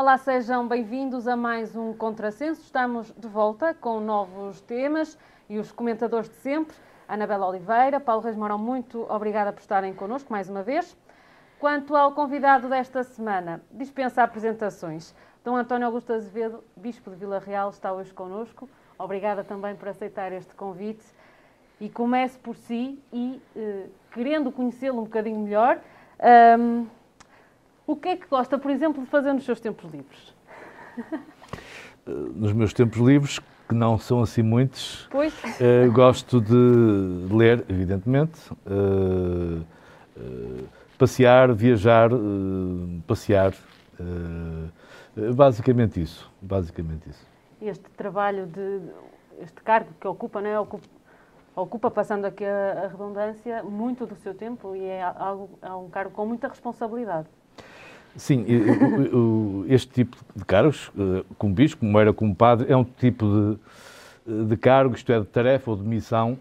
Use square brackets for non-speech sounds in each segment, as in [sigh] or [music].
Olá, sejam bem-vindos a mais um Contrassenso. Estamos de volta com novos temas e os comentadores de sempre. Anabela Oliveira, Paulo Reis Mourão, muito obrigada por estarem connosco mais uma vez. Quanto ao convidado desta semana, dispensa apresentações. Dom António Augusto Azevedo, Bispo de Vila Real, está hoje connosco. Obrigada também por aceitar este convite. E comece por si e, eh, querendo conhecê-lo um bocadinho melhor, um, o que é que gosta, por exemplo, de fazer nos seus tempos livres? Eh, nos meus tempos livres, que não são assim muitos, pois. Uh, gosto de ler, evidentemente, uh, uh, passear, viajar, passear, basicamente isso, basicamente isso. Este trabalho de, este cargo que ocupa, não é? Ocupa, ocupa passando aqui a, a redundância, muito do seu tempo e é, algo, é um cargo com muita responsabilidade. Sim, este tipo de cargos, eh, como bispo, como era como padre, é um tipo de, de cargo, isto é, de tarefa ou de missão,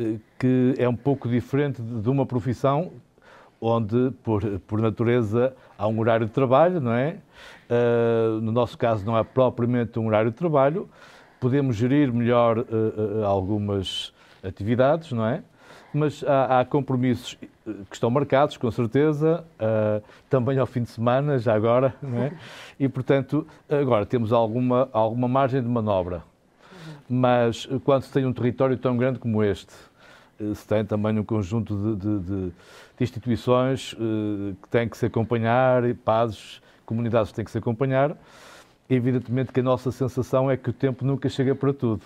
eh, que é um pouco diferente de uma profissão onde, por, por natureza, há um horário de trabalho, não é? No nosso caso, não é propriamente um horário de trabalho, podemos gerir melhor algumas atividades, não é? Mas há, há compromissos que estão marcados, com certeza, uh, também ao fim de semana, já agora, [laughs] é? e portanto, agora temos alguma, alguma margem de manobra. Mas quando se tem um território tão grande como este, eh, se tem também um conjunto de, de, de, de instituições uh, que têm que se acompanhar, pazes, comunidades que têm que se acompanhar, evidentemente que a nossa sensação é que o tempo nunca chega para tudo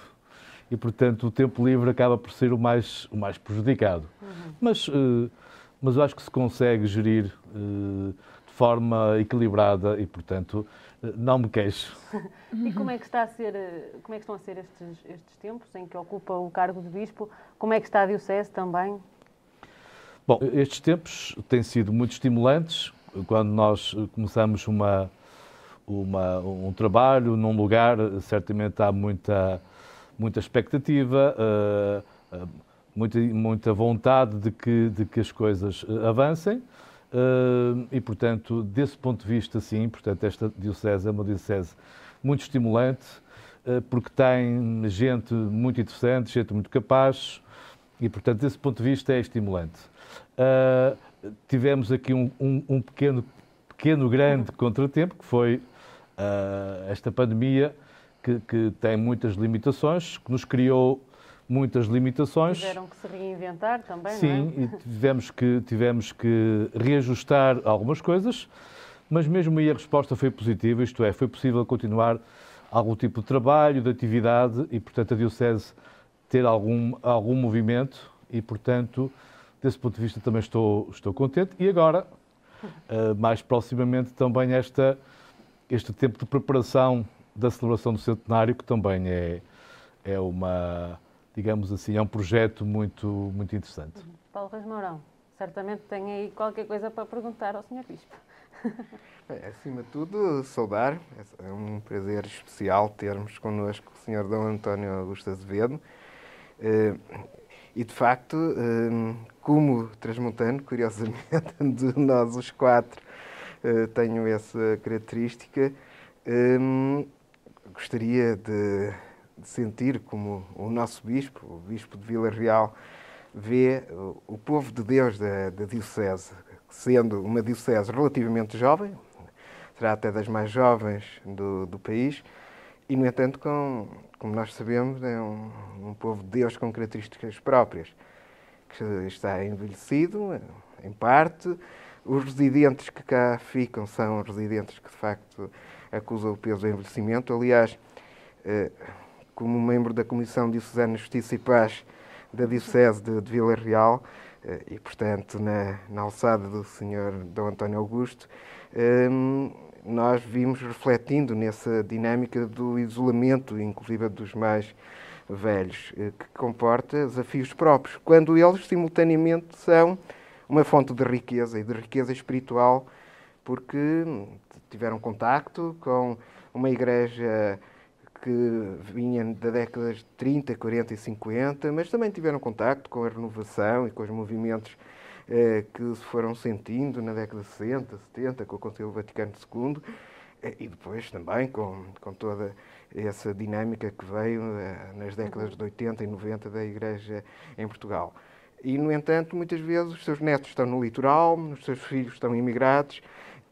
e, portanto, o tempo livre acaba por ser o mais, o mais prejudicado. Uhum. Mas uh, mas eu acho que se consegue gerir uh, de forma equilibrada e, portanto, uh, não me queixo. [laughs] e como é que está a ser, como é que estão a ser estes, estes tempos em que ocupa o cargo de bispo? Como é que está a diocese também? Bom, estes tempos têm sido muito estimulantes. Quando nós começamos uma, uma, um trabalho num lugar, certamente há muita, muita expectativa. Uh, muita, muita vontade de que, de que as coisas eh, avancem. Uh, e, portanto, desse ponto de vista, sim, portanto, esta diocese é uma diocese muito estimulante, uh, porque tem gente muito interessante, gente muito capaz, e, portanto, desse ponto de vista é estimulante. Uh, tivemos aqui um, um, um, pequeno, pequeno, grande contratempo, que foi esta pandemia, que, que tem muitas limitações, que nos criou muitas limitações. Tiveram que se reinventar também, Sim, não é? e tivemos que, tivemos que reajustar algumas coisas, mas mesmo aí a resposta foi positiva, isto é, foi possível continuar algum tipo de trabalho, de atividade e, portanto, a Diocese ter algum, algum movimento e, portanto, desse ponto de vista também estou, estou contente. E agora, uh, mais proximamente, também esta, este tempo de preparação da celebração do centenário, que também é, é uma digamos assim, é um projeto muito, muito interessante. Uhum. Paulo Reis Mourão, certamente tem aí qualquer coisa para perguntar ao Sr. Bispo. Bem, acima de tudo, saudar. É um prazer especial termos connosco o Sr. D. António Augusto Azevedo. Eh, e, de facto, eh, como transmontano, curiosamente, [laughs] de nós os quatro, eh, tenho essa característica, gostaria de de sentir como o nosso bispo, o bispo de Vila Real, vê o povo de Deus da, da Diocese, sendo uma Diocese relativamente jovem, será até das mais jovens do, do país, e, no entanto, com, como nós sabemos, é um, um povo de Deus com características próprias, que está envelhecido, em parte. Os residentes que cá ficam são residentes que, de facto, acusam o peso do envelhecimento. Aliás, eh, como membro da Comissão Diocesana de Justiça e Paz da Diocese de, de Vila Real eh, e, portanto, na, na alçada do Sr. D. António Augusto, ehm, nós vimos refletindo nessa dinâmica do isolamento, inclusive dos mais velhos, eh, que comporta desafios próprios, quando eles simultaneamente são uma fonte de riqueza e de riqueza espiritual, porque tiveram contacto com uma igreja que vinha da década de 30, 40 e 50, mas também tiveram contacto com a renovação e com os movimentos eh, que se foram sentindo na década de 60, 70, com o Conselho Vaticano II. e depois também com, com toda essa dinâmica que veio nas décadas de 80 e 90 da Igreja em Portugal. E, no entanto, muitas vezes os seus netos estão no litoral, os seus filhos estão imigrados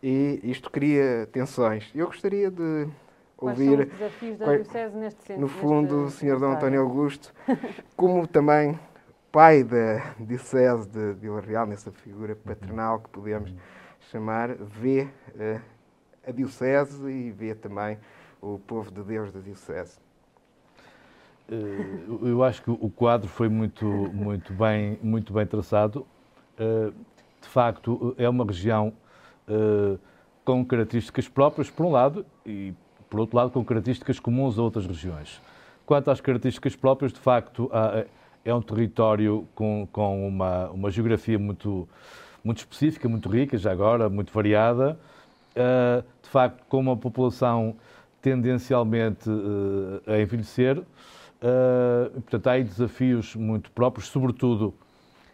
e isto cria tensões. Eu gostaria de Quais ouvir. São os desafios da Diocese neste sentido? No fundo, o Sr. Dom António Augusto, [laughs] como também pai da Diocese de Vila Real, nessa figura paternal que podemos chamar, vê uh, a Diocese e vê também o povo de Deus da Diocese. Eh, eu acho que o quadro foi muito, muito, bem, muito bem traçado. Eh, de facto, é uma região com características próprias, por um lado, e por outro lado, com características comuns a outras regiões. Quanto às características próprias, de facto, é um território com, com uma, uma geografia muito, muito específica, muito rica, já agora, muito variada, de facto, com uma população tendencialmente a envelhecer, portanto, há aí desafios muito próprios, sobretudo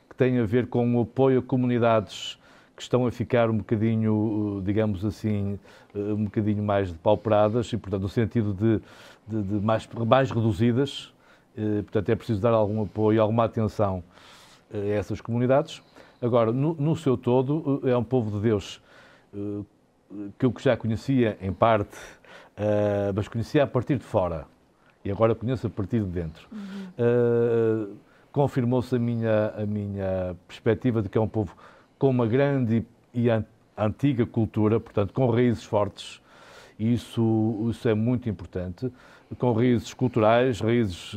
que têm a ver com o apoio a comunidades que estão a ficar um bocadinho, digamos assim, um bocadinho mais depauperadas e, portanto, no sentido de, de, de mais, mais reduzidas. Uh, portanto, é preciso dar algum apoio, alguma atenção a essas comunidades. Agora, no, no seu todo, é um povo de Deus que eu já conhecia em parte, mas conhecia a partir de fora e agora conheço a partir de dentro. Uhum. Uh, Confirmou-se a minha, a minha perspectiva de que é um povo com uma grande e antiga cultura, portanto, com raízes fortes, isso, isso é muito importante, com raízes culturais, raízes,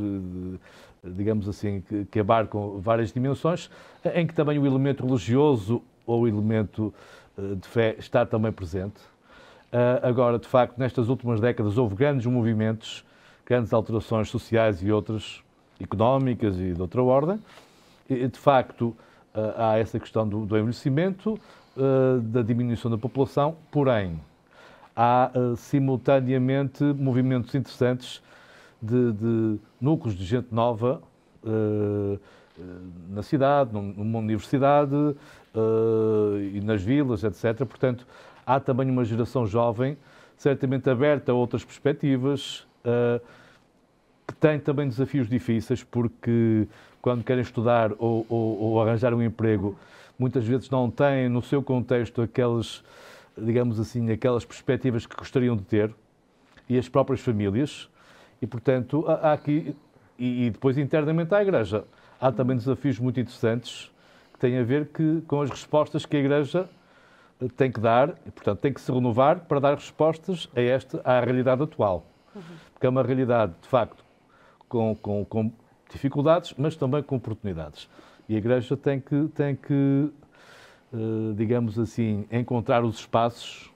digamos assim, que, que abarcam várias dimensões, em que também o elemento religioso ou o elemento de fé está também presente. Agora, de facto, nestas últimas décadas houve grandes movimentos grandes alterações sociais e outras económicas e de outra ordem. De facto, eh, há essa questão do, do envelhecimento, eh, da diminuição da população, porém, há eh, simultaneamente movimentos interessantes de, de núcleos de gente nova na cidade, numa universidade e nas vilas, etc. Portanto, há também uma geração jovem, certamente aberta a outras perspectivas, que têm também desafios difíceis, porque quando querem estudar ou, ou, ou, arranjar um emprego, muitas vezes não têm no seu contexto aquelas, digamos assim, aquelas perspectivas que gostariam de ter, e as próprias famílias, e portanto há aqui, e, e depois internamente à Igreja, há também desafios muito interessantes que têm a ver que, com as respostas que a Igreja tem que dar, e portanto tem que se renovar para dar respostas a esta, à realidade atual. Porque é uma realidade, de facto, com, com, com dificuldades, mas também com oportunidades. E a Igreja tem que, tem que uh, digamos assim, encontrar os espaços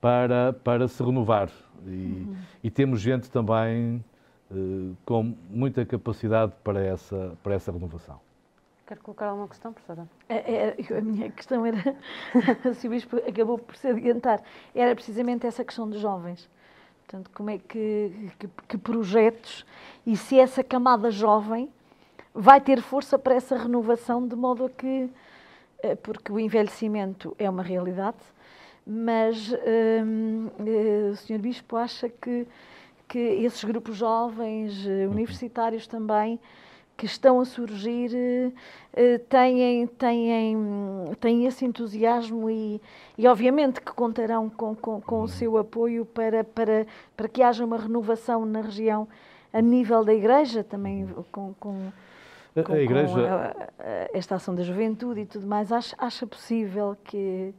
para, para se renovar. E, uhum. e temos gente também uh, com muita capacidade para essa, para essa renovação. Quer colocar alguma questão, professora? É, é, a minha questão era, se [laughs] o Bispo acabou por se adiantar, era precisamente essa questão dos jovens. Portanto, como é que, que, que, projetos e se essa camada jovem vai ter força para essa renovação, de modo a que, eh, porque o envelhecimento é uma realidade, mas um, eh, o Sr. Bispo acha que, que esses grupos jovens, eh, universitários também, que estão a surgir uh, têm, têm, têm esse entusiasmo e, e obviamente que contarão com, com, com o seu apoio para, para, para que haja uma renovação na região a nível da Igreja, também com, com, com, a igreja... a, a, esta ação da juventude e tudo mais. Acha, acha possível que,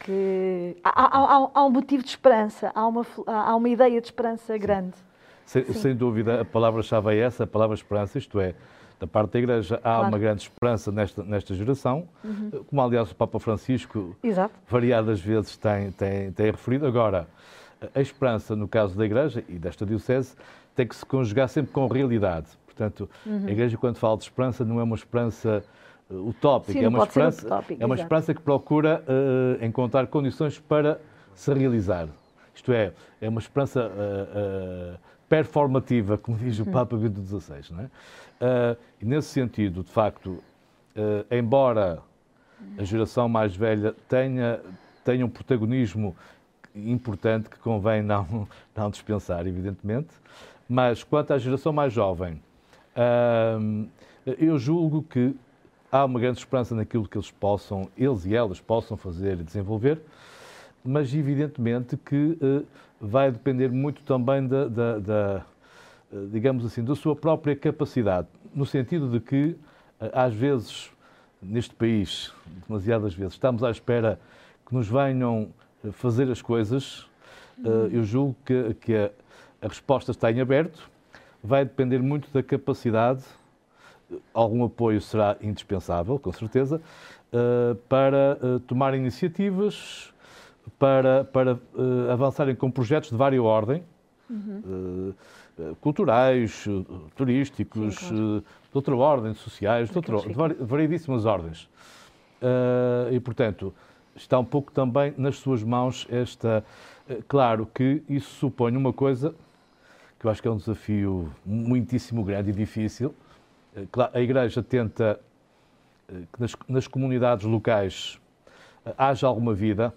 que há, há, há, um motivo de esperança, há uma, há uma ideia de esperança grande. Sem, sem, dúvida, a palavra-chave é essa, a palavra esperança, isto é, da parte da Igreja há claro. uma grande esperança nesta, nesta geração, uhum. como aliás o Papa Francisco Exato. variadas vezes tem, tem, tem referido. Agora, a esperança no caso da Igreja e desta Diocese tem que se conjugar sempre com realidade. Portanto, uhum. a Igreja quando fala de esperança não é uma esperança uh, utópica, Sim, é uma esperança, utópico, é uma esperança que procura uh, encontrar condições para se realizar. Isto é, é uma esperança uh, uh performativa, como diz o uhum. Papa Bento XVI. Não é? Uh, e nesse sentido, de facto, uh, embora a geração mais velha tenha, tenha um protagonismo importante que convém não, não dispensar, evidentemente. Mas quanto à geração mais jovem, eu julgo que há uma grande esperança naquilo que eles possam, eles e elas possam fazer e desenvolver, mas evidentemente que uh, vai depender muito também da, da, da digamos assim, da sua própria capacidade, no sentido de que, uh, às vezes, neste país, demasiadas vezes, estamos à espera que nos venham fazer as coisas. eu julgo que, que a, a resposta está em aberto, vai depender muito da capacidade algum apoio será indispensável, com certeza, eh, para eh, tomar iniciativas, para, para eh, avançarem com projetos de várias ordem, uhum. culturais, turísticos, Sim, claro. de outra ordem, sociais, de, outra, de variedíssimas ordens. E, portanto, está um pouco também nas suas mãos esta. Claro que isso supõe uma coisa que eu acho que é um desafio muitíssimo grande e difícil, eh, a Igreja tenta eh, que nas, nas comunidades locais eh, haja alguma vida,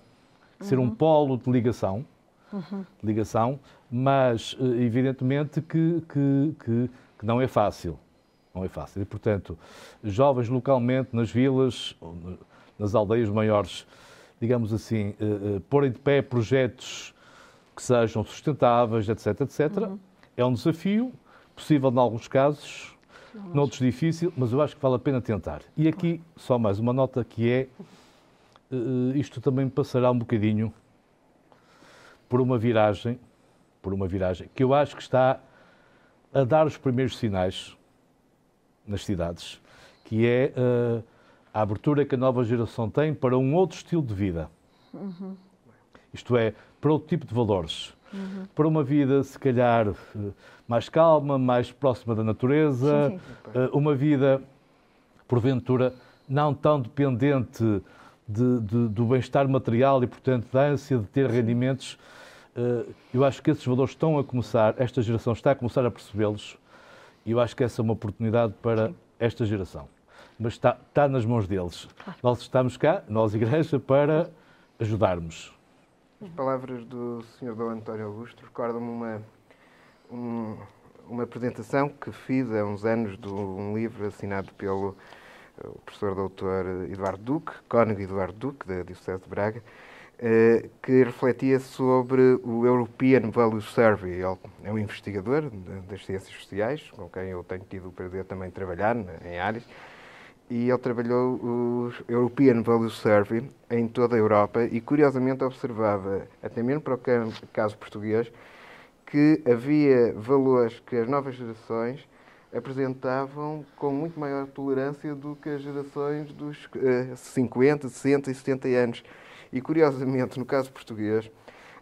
ser uhum. um polo de ligação, uhum. ligação mas evidentemente que, que, que, que, não é fácil. Não é fácil. E, portanto, jovens localmente, nas vilas, nas aldeias maiores, digamos assim, uh, uh, porem de pé projetos que sejam sustentáveis, etc, etc, uhum. é um desafio, possível em alguns casos, noutros difícil, mas eu acho que vale a pena tentar. E aqui, só mais uma nota que é, isto também passará um bocadinho por uma viragem, por uma viragem, que eu acho que está a dar os primeiros sinais nas cidades, que é uh, a abertura que a nova geração tem para um outro estilo de vida. Uhum. Isto é, para outro tipo de valores uhum. para uma vida, se calhar, mais calma, mais próxima da natureza, sim, sim. Eh, uma vida, porventura, não tão dependente de, de, do bem-estar material e, portanto, da ânsia de ter rendimentos. Eh, eu acho que esses valores estão a começar, esta geração está a começar a percebê-los e eu acho que essa é uma oportunidade para sim. esta geração. Mas está, está nas mãos deles. Claro. Nós estamos cá, nós, Igreja, para ajudarmos. As palavras do Sr. Dom António Augusto recordam-me uma, um, uma apresentação que fiz há uns anos de um livro assinado pelo eh, professor doutor Eduardo Duque, Cónigo Eduardo Duque, da Diocese de Braga, eh, que refletia sobre o European Value Survey. Ele é um investigador das ciências sociais, com quem eu tenho tido o prazer também de trabalhar em áreas, e ele trabalhou o European Value Survey em toda a Europa e curiosamente observava, até mesmo para o caso português, que havia valores que as novas gerações apresentavam com muito maior tolerância do que as gerações dos 50, 60 e 70 anos. E curiosamente, no caso português,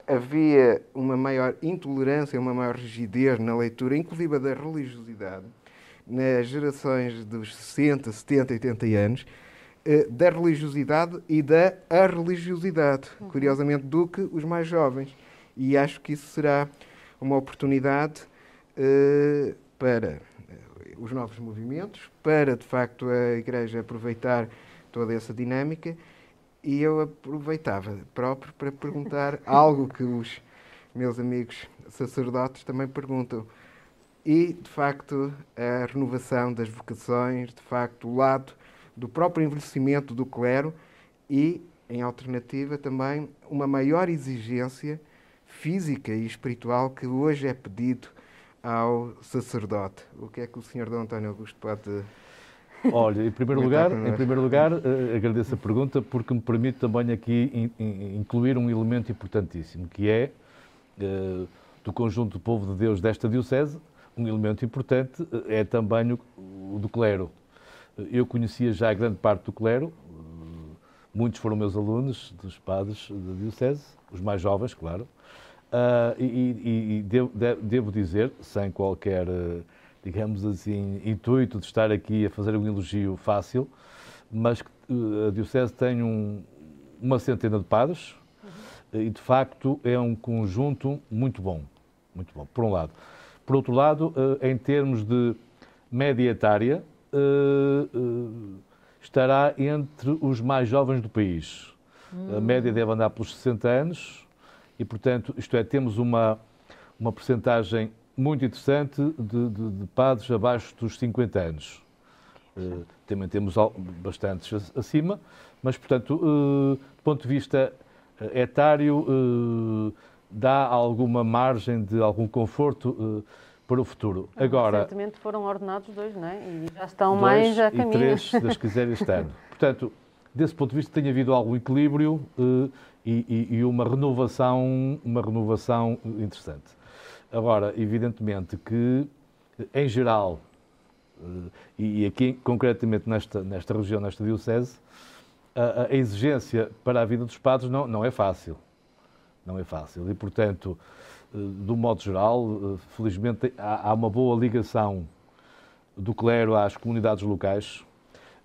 havia uma maior intolerância, uma maior rigidez na leitura, inclusive da religiosidade, nas gerações dos 60, 70, 80 anos, eh, da religiosidade e da arreligiosidade, uhum. curiosamente, do que os mais jovens. E acho que isso será uma oportunidade uh, para os novos movimentos, para, de facto, a Igreja aproveitar toda essa dinâmica. E eu aproveitava próprio para perguntar [laughs] algo que os meus amigos sacerdotes também perguntam e, de facto, a renovação das vocações, de facto, o lado do próprio envelhecimento do clero e, em alternativa, também uma maior exigência física e espiritual que hoje é pedido ao sacerdote. O que é que o Sr. D. António Augusto pode Olha, em primeiro lugar, em primeiro lugar uh, agradeço a pergunta porque me permite também aqui in, in, incluir um elemento importantíssimo, que é uh, do conjunto do povo de Deus desta diocese, um elemento importante eh, é também o, o do clero. Eu conhecia já grande parte do clero, eh, muitos foram meus alunos dos padres da Diocese, os mais jovens, claro, uh, e, e, devo, devo, dizer, sem qualquer, digamos assim, intuito de estar aqui a fazer um elogio fácil, mas que a Diocese tem um, uma centena de padres uhum. e, de facto, é um conjunto muito bom. Muito bom, por um lado. Por outro lado, em termos de média etária, estará entre os mais jovens do país. Hum. A média deve andar pelos 60 anos E, portanto, isto é, temos uma, uma percentagem muito interessante de, de, de padres abaixo dos 50 anos. Uh, também temos bastantes acima, mas, portanto, uh, do ponto de vista etário, uh, dá alguma margem de algum conforto para o futuro. Agora, Recentemente foram ordenados dois, não é? E já estão dois mais a caminho. e três, se Deus quiser, este [laughs] ano. Portanto, desse ponto de vista, tem havido algum equilíbrio e, e, e uma renovação, uma renovação interessante. Agora, evidentemente que, em geral, eh, e aqui concretamente nesta, nesta região, nesta diocese, a, a, exigência para a vida dos padres não, não é fácil. Não é fácil. E, portanto, eh, do modo geral, eh, felizmente há, há uma boa ligação do clero às comunidades locais,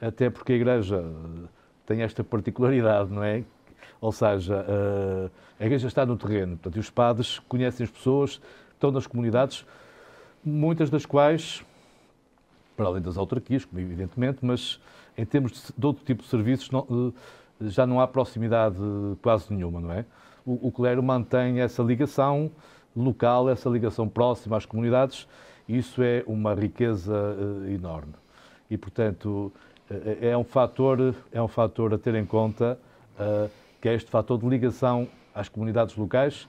até porque a Igreja tem esta particularidade, não é? Ou seja, a Igreja está no terreno, portanto, os padres conhecem as pessoas, estão nas comunidades, muitas das quais, para além das autarquias, evidentemente, mas em termos de, de outro tipo de serviços, não, eh, já não há proximidade quase nenhuma, não é? O, o clero mantém essa ligação local, essa ligação próxima às comunidades, e isso é uma riqueza uh, enorme. E, portanto, é um fator, é um fator a ter em conta, uh, que é este fator de ligação às comunidades locais.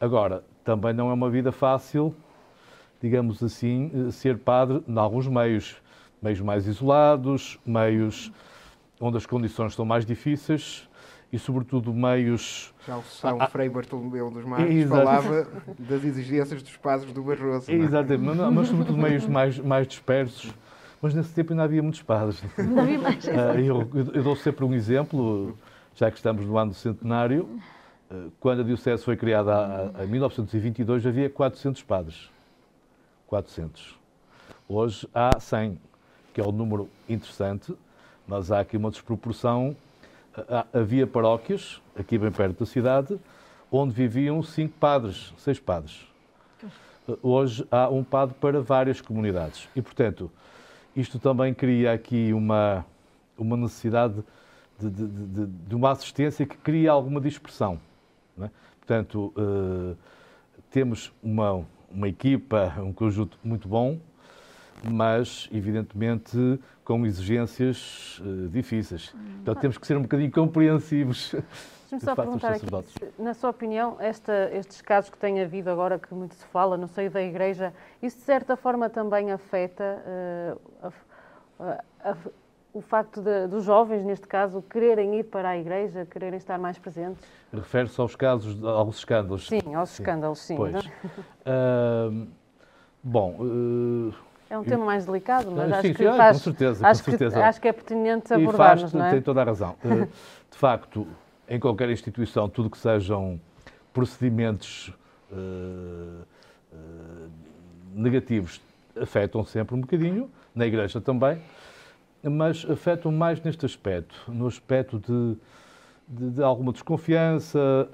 Agora, também não é uma vida fácil, digamos assim, ser padre em alguns meios, meios mais isolados, meios onde as condições são mais difíceis e, sobretudo, meios. Já o São ah, Frei Bartolomeu dos Mares falava das exigências dos padres do Barroso. É? Exatamente, mas, mas, sobretudo meios mais, mais dispersos. Mas nesse tempo ainda havia muitos padres. Não havia mais. Ah, eu, eu dou sempre um exemplo, já que estamos no ano do centenário. Eh, quando a Diocese foi criada em 1922, havia 400 padres. 400. Hoje há 100, que é um número interessante, mas há aqui uma desproporção. Havia paróquias, aqui bem perto da cidade, onde viviam cinco padres, seis padres. Hoje há um padre para várias comunidades. E, portanto, isto também cria aqui uma, uma necessidade de, de, de, uma assistência que cria alguma dispersão. É? Portanto, uh, temos uma, uma equipa, um conjunto muito bom, mas, evidentemente, com exigências uh, difíceis. Então, temos que ser um bocadinho compreensivos. Deixa-me só perguntar aqui, na sua opinião, esta, estes casos que tem havido agora, que muito se fala no seio da Igreja, isso de certa forma também afeta uh, a, a, o facto de, dos jovens, neste caso, quererem ir para a Igreja, quererem estar mais presentes? Refere-se aos casos, aos escândalos? Sim, aos sim. escândalos, sim. Pois. Uh, bom... Uh, é um tema mais delicado, mas sim, acho sim, que sim, faz, com certeza, acho com certeza. Que, acho que é pertinente abordarmos, faz, é? tem toda a razão. Uh, de facto, em qualquer instituição, tudo que sejam procedimentos negativos afetam sempre um bocadinho, na Igreja também, mas afetam mais neste aspecto, no aspecto de, de, de alguma desconfiança.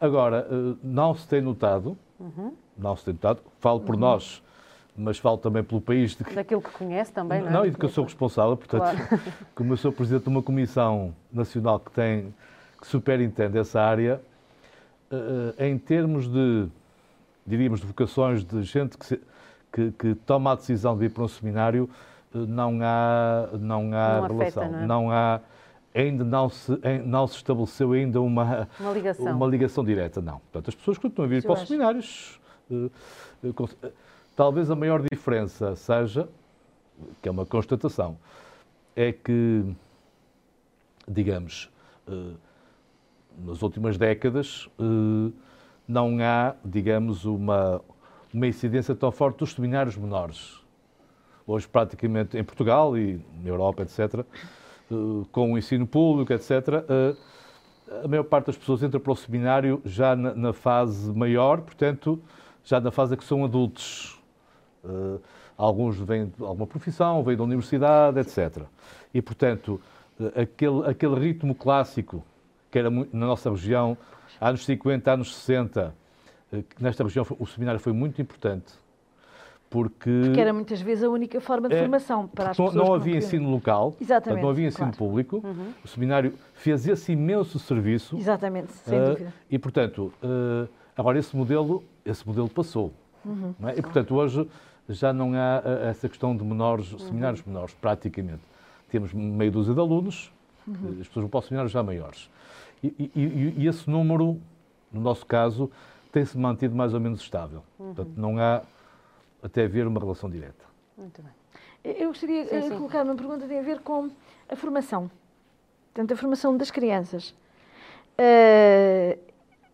Agora, eh, não se tem notado, uhum. não se tem notado, falo por uhum. nós, mas falo também pelo país. De... Daquilo que conhece também, não é? Não, e de que eu sou responsável, portanto, claro. [laughs] como eu sou presidente de uma comissão nacional que tem, que superintende essa área, eh, em termos de, diríamos, de vocações de gente que, se, que, que toma a decisão de ir para um seminário, não há, não há não relação. Afeta, não, é? não, há, ainda não se, não se estabeleceu ainda uma, uma, ligação. uma ligação direta, não. Portanto, as pessoas continuam a vir para os seminários. Eh, eh, talvez a maior diferença seja, que é uma constatação, é que, digamos, eh, nas últimas décadas, não há, digamos, uma, uma incidência tão forte dos seminários menores hoje praticamente em Portugal e na Europa, etc., eh, com o ensino público, etc., eh, a maior parte das pessoas entra para o seminário já na, fase maior, portanto, já na fase em que são adultos. Eh, alguns vêm de alguma profissão, vêm da universidade, etc. E, portanto, aquele, aquele ritmo clássico, que era na nossa região, anos 50, anos 60, nesta região o seminário foi muito importante porque, Porque era muitas vezes a única forma de É, formação para as pessoas. não havia ensino local, Exatamente, não havia ensino claro. público. O seminário fez esse imenso serviço. Exatamente, sem Ah, dúvida. E, portanto, ah, agora esse modelo, esse modelo passou. Uhum. é? E, portanto, hoje já não há ah, essa questão de menores, Uhum. seminários menores, praticamente. Temos meia dúzia de alunos, Uhum. as pessoas vão para os seminários já maiores. E, e- e- e esse número, no nosso caso, tem-se mantido mais ou menos estável. Uhum. Portanto, não há até haver uma relação direta. Muito bem. Eu gostaria Sim, de sim. colocar uma pergunta que tem a ver com a formação. Portanto, a formação das crianças. Eh,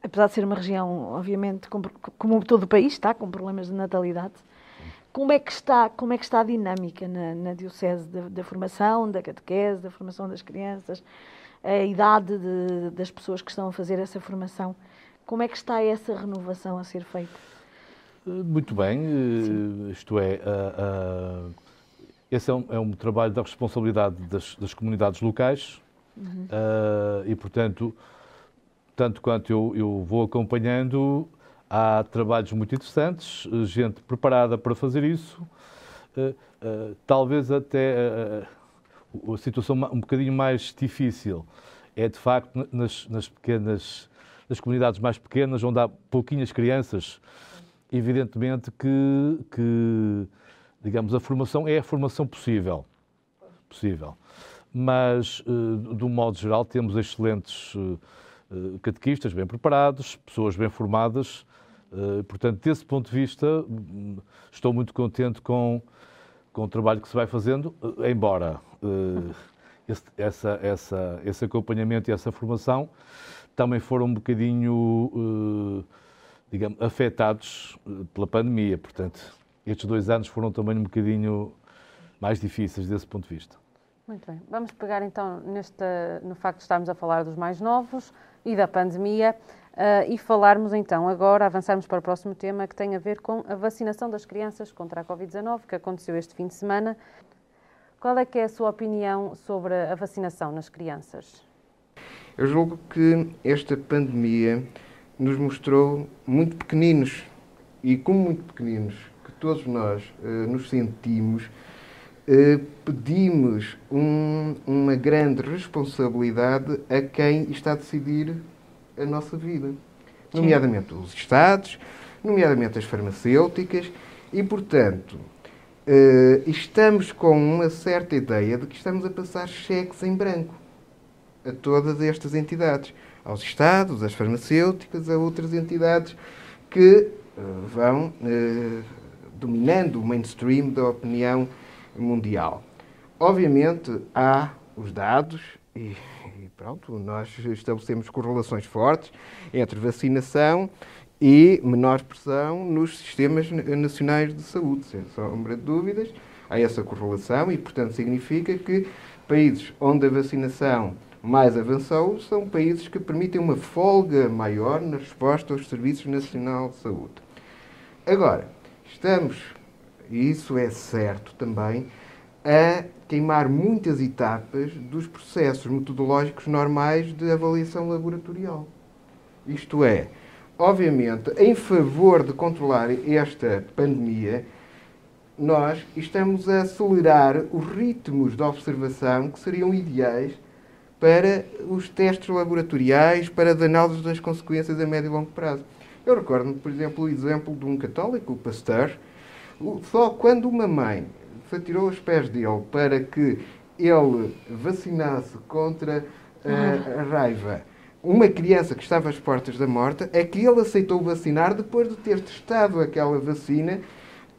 apesar de ser uma região, obviamente, com- como todo o país está, com problemas de natalidade, como é que está, como é que está a dinâmica na, na Diocese da, da formação, da catequese, da formação das crianças, a idade de- das pessoas que estão a fazer essa formação? Como é que está essa renovação a ser feita? Eh, Muito bem, eh, isto é, ah, esse é um, é um trabalho da responsabilidade das, das comunidades locais ah, e, portanto, tanto quanto eu, eu vou acompanhando, há trabalhos muito interessantes, eh, gente preparada para fazer isso, eh, eh, talvez até eh, a situação um bocadinho mais difícil é, de facto, na- nas, nas pequenas, nas comunidades mais pequenas, onde há pouquinhas crianças, evidentemente que, que, digamos, a formação é a formação possível. Possível. Mas, eh, de um modo geral, temos excelentes eh, eh, catequistas bem preparados, pessoas bem formadas. Portanto, desse ponto de vista, hum, estou muito contente com, com o trabalho que se vai fazendo, embora esse, essa, essa, esse acompanhamento e essa formação também foram um bocadinho, digamos, afetados eh, pela pandemia. Portanto, estes dois anos foram também um bocadinho mais difíceis desse ponto de vista. Muito bem. Vamos pegar então neste, no facto de estarmos a falar dos mais novos e da pandemia eh, e falarmos então agora, avançarmos para o próximo tema que tem a ver com a vacinação das crianças contra a Covid-19 que aconteceu este fim de semana. Qual é que é a sua opinião sobre a vacinação nas crianças? Eu julgo que esta pandemia nos mostrou muito pequeninos e como muito pequeninos que todos nós eh, nos sentimos, eh, pedimos um- uma grande responsabilidade a quem está a decidir a nossa vida, nomeadamente os Estados, nomeadamente as farmacêuticas e, portanto, eh, estamos com uma certa ideia de que estamos a passar cheques em branco a todas estas entidades, aos Estados, às farmacêuticas, a outras entidades que eh, vão eh, dominando o mainstream da opinião mundial. Obviamente há os dados e, e pronto, nós estabelecemos correlações fortes entre vacinação e menor pressão nos sistemas na- nacionais de saúde, sem sombra de dúvidas. Há essa correlação e, portanto, significa que países onde a vacinação mais avançou são países que permitem uma folga maior na resposta aos Serviços Nacional de Saúde. Agora, estamos, e isso é certo também, a queimar muitas etapas dos processos metodológicos normais de avaliação laboratorial. Isto é, obviamente, em favor de controlar esta pandemia, nós estamos a acelerar os ritmos de observação que seriam ideais para os testes laboratoriais, para as análises das consequências a médio e longo prazo. Eu recordo-me, por exemplo, o exemplo de um católico, o Pasteur, só quando uma mãe se atirou aos pés dele para que ele vacinasse contra eh, a raiva uma criança que estava às portas da morte, é que ele aceitou vacinar depois de ter testado aquela vacina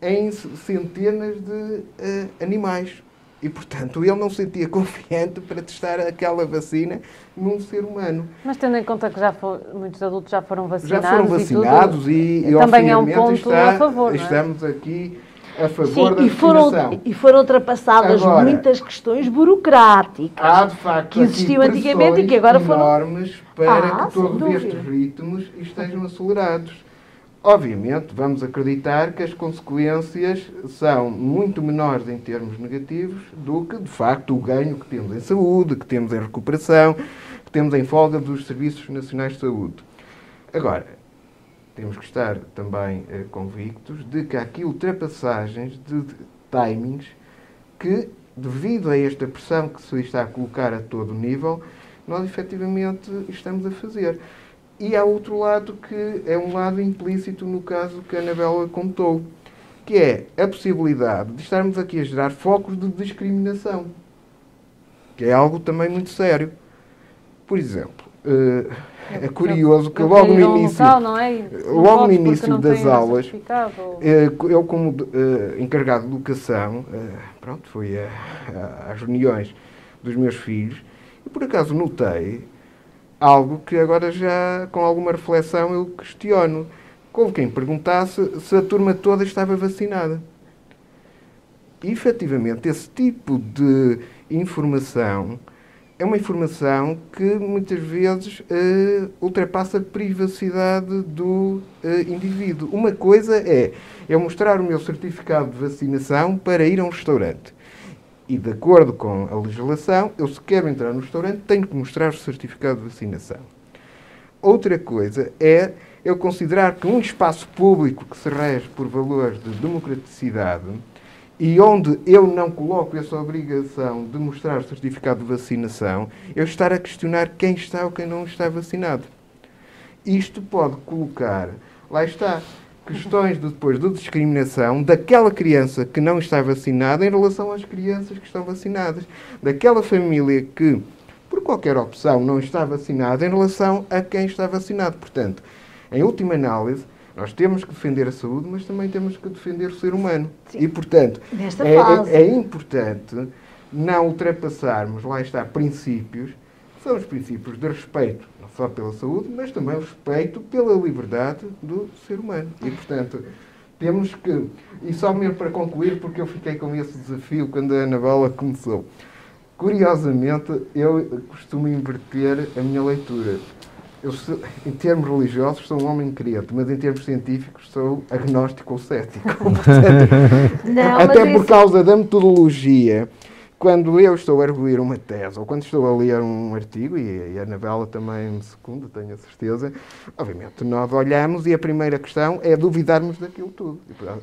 em centenas de eh, animais. E, portanto, ele não se sentia [laughs] confiante para testar aquela vacina num ser humano. Mas tendo em conta que já fo- muitos adultos já foram Já vacinados, foram e tudo, vacinados e, e, também é um ponto está- a favor, não é? estamos aqui a Sim, favor da e foram, e foram ultrapassadas Agora, muitas questões burocráticas. Há, de facto, que existiam antigamente e que agora foram- enormes para Ah, que todos estes ritmos estejam acelerados. Obviamente, vamos acreditar que as consequências são muito menores em termos negativos do que, de facto, o ganho que temos em saúde, que temos em recuperação, que temos em folga dos Serviços Nacionais de Saúde. Agora, temos que estar também eh, convictos de que há aqui ultrapassagens de, de timings que, devido a esta pressão que se está a colocar a todo nível, nós efetivamente estamos a fazer. E há outro lado que é um lado implícito no caso que a Anabela contou, que é a possibilidade de estarmos aqui a gerar focos de discriminação, que é algo também muito sério. Por exemplo, eh, é curioso que logo no início, é? logo no início das aulas, eh, eu como eh, encarregado de educação, pronto, fui às reuniões dos meus filhos e por acaso notei algo que agora já com alguma reflexão eu questiono. Houve quem perguntasse se a turma toda estava vacinada. E efetivamente esse tipo de informação é uma informação que muitas vezes uh, ultrapassa a privacidade do uh, indivíduo. Uma coisa é eu mostrar o meu certificado de vacinação para ir a um restaurante. E de acordo com a legislação, eu se quero entrar no restaurante, tenho que mostrar o certificado de vacinação. Outra coisa é eu considerar que um espaço público que se rege por valores de democraticidade e onde eu não coloco essa obrigação de mostrar o certificado de vacinação, eu estar a questionar quem está ou quem não está vacinado. Isto pode colocar, lá está, questões de, depois de discriminação daquela criança que não está vacinada em relação às crianças que estão vacinadas, daquela família que, por qualquer opção, não está vacinada em relação a quem está vacinado. Portanto, em última análise, nós temos que defender a saúde, mas também temos que defender o ser humano. Sim. E, portanto, é, é, é, importante não ultrapassarmos, lá está, princípios, que são os princípios de respeito, só pela saúde, mas também o respeito pela liberdade do ser humano. E, portanto, temos que. E só mesmo para concluir, porque eu fiquei com esse desafio quando a Anabela começou. Curiosamente, eu costumo inverter a minha leitura eu em termos religiosos sou um homem crente, mas em termos científicos sou agnóstico ou cético. [laughs] Não, até por isso... causa da metodologia, quando eu estou a arguir uma tese ou quando estou a ler um artigo, e, a Anabela também me secunda, tenho a certeza, obviamente nós olhamos e a primeira questão é duvidarmos daquilo tudo.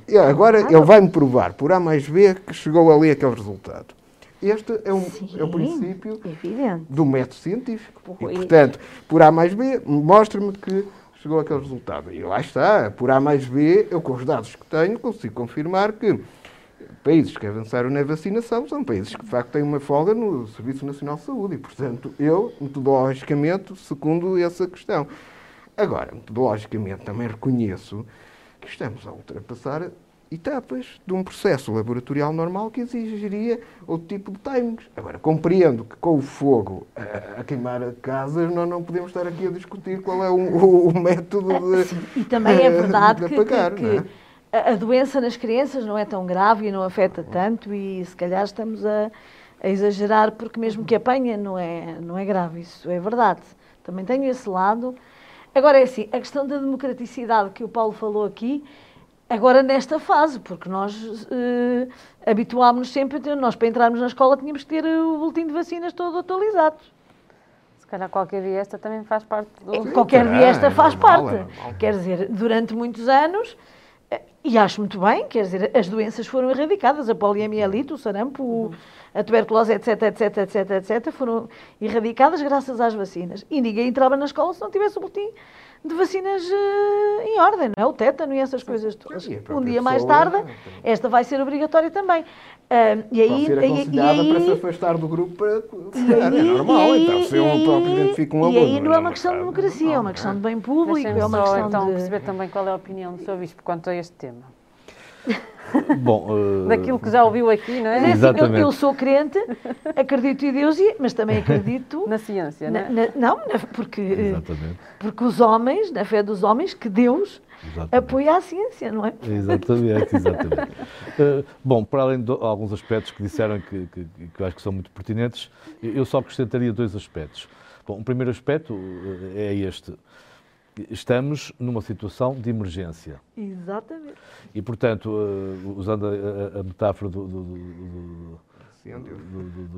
E agora ele vai-me provar, por A mais B, que chegou ali aquele resultado. Este é, um, Sim, é o princípio evidente. do método científico. E, portanto, por A mais B, mostra-me que chegou àquele resultado. E lá está, por A mais B, eu com os dados que tenho consigo confirmar que países que avançaram na vacinação são países que de facto têm uma folga no Serviço Nacional de Saúde. E, portanto, eu, metodologicamente, segundo essa questão. Agora, metodologicamente, também reconheço que estamos a ultrapassar etapas de um processo laboratorial normal que exigiria outro tipo de timings. Agora, compreendo que com o fogo a, a queimar casas nós não podemos estar aqui a discutir qual é o, o, o método de, Sim, E também é verdade que, apagar, que, que é? A doença nas crianças não é tão grave e não afeta tanto e se calhar estamos a, a exagerar porque mesmo que apanha não é, não é grave, isso é verdade. Também tenho esse lado. Agora é assim, a questão da democraticidade que o Paulo falou aqui, Agora, nesta fase, porque nós uh, habituámos-nos sempre, nós para entrarmos na escola tínhamos que ter o boletim de vacinas todo atualizado. Se calhar qualquer dia esta também faz parte do... Qualquer dia esta faz parte. Quer dizer, durante muitos anos, eh, e acho muito bem, quer dizer, as doenças foram erradicadas, a poliomielite, o sarampo, uhum. a tuberculose, etc, etc, etc, etc, foram erradicadas graças às vacinas. E ninguém entrava na escola se não tivesse o boletim de vacinas uh, em ordem, não é? O tétano e essas coisas todas. Sim, um dia mais tarde, esta vai ser obrigatória também. Uh, e aí, ser aconselhada e aí, para se afastar do grupo para é normal, aí, então, se eu próprio identifico um aluno. E aí não é uma questão de democracia, é uma questão de bem público, é uma questão então, de... perceber também qual é a opinião do Sr. Bispo quanto a este tema. [laughs] Bom, uh... Daquilo que já ouviu aqui, não é? Assim, Exatamente. Eu, eu, sou crente, acredito em Deus, mas também acredito... na ciência, não é? Na, não, porque, Exatamente. porque os homens, na fé dos homens, que Deus exatamente. apoia a ciência, não é? Exatamente, exatamente. uh, [laughs] bom, para além de alguns aspectos que disseram que, que, que eu acho que são muito pertinentes, eu só acrescentaria dois aspectos. Bom, o primeiro aspecto uh, é este estamos numa situação de emergência. Exatamente. E, portanto, uh, usando a, a, metáfora do, do, do,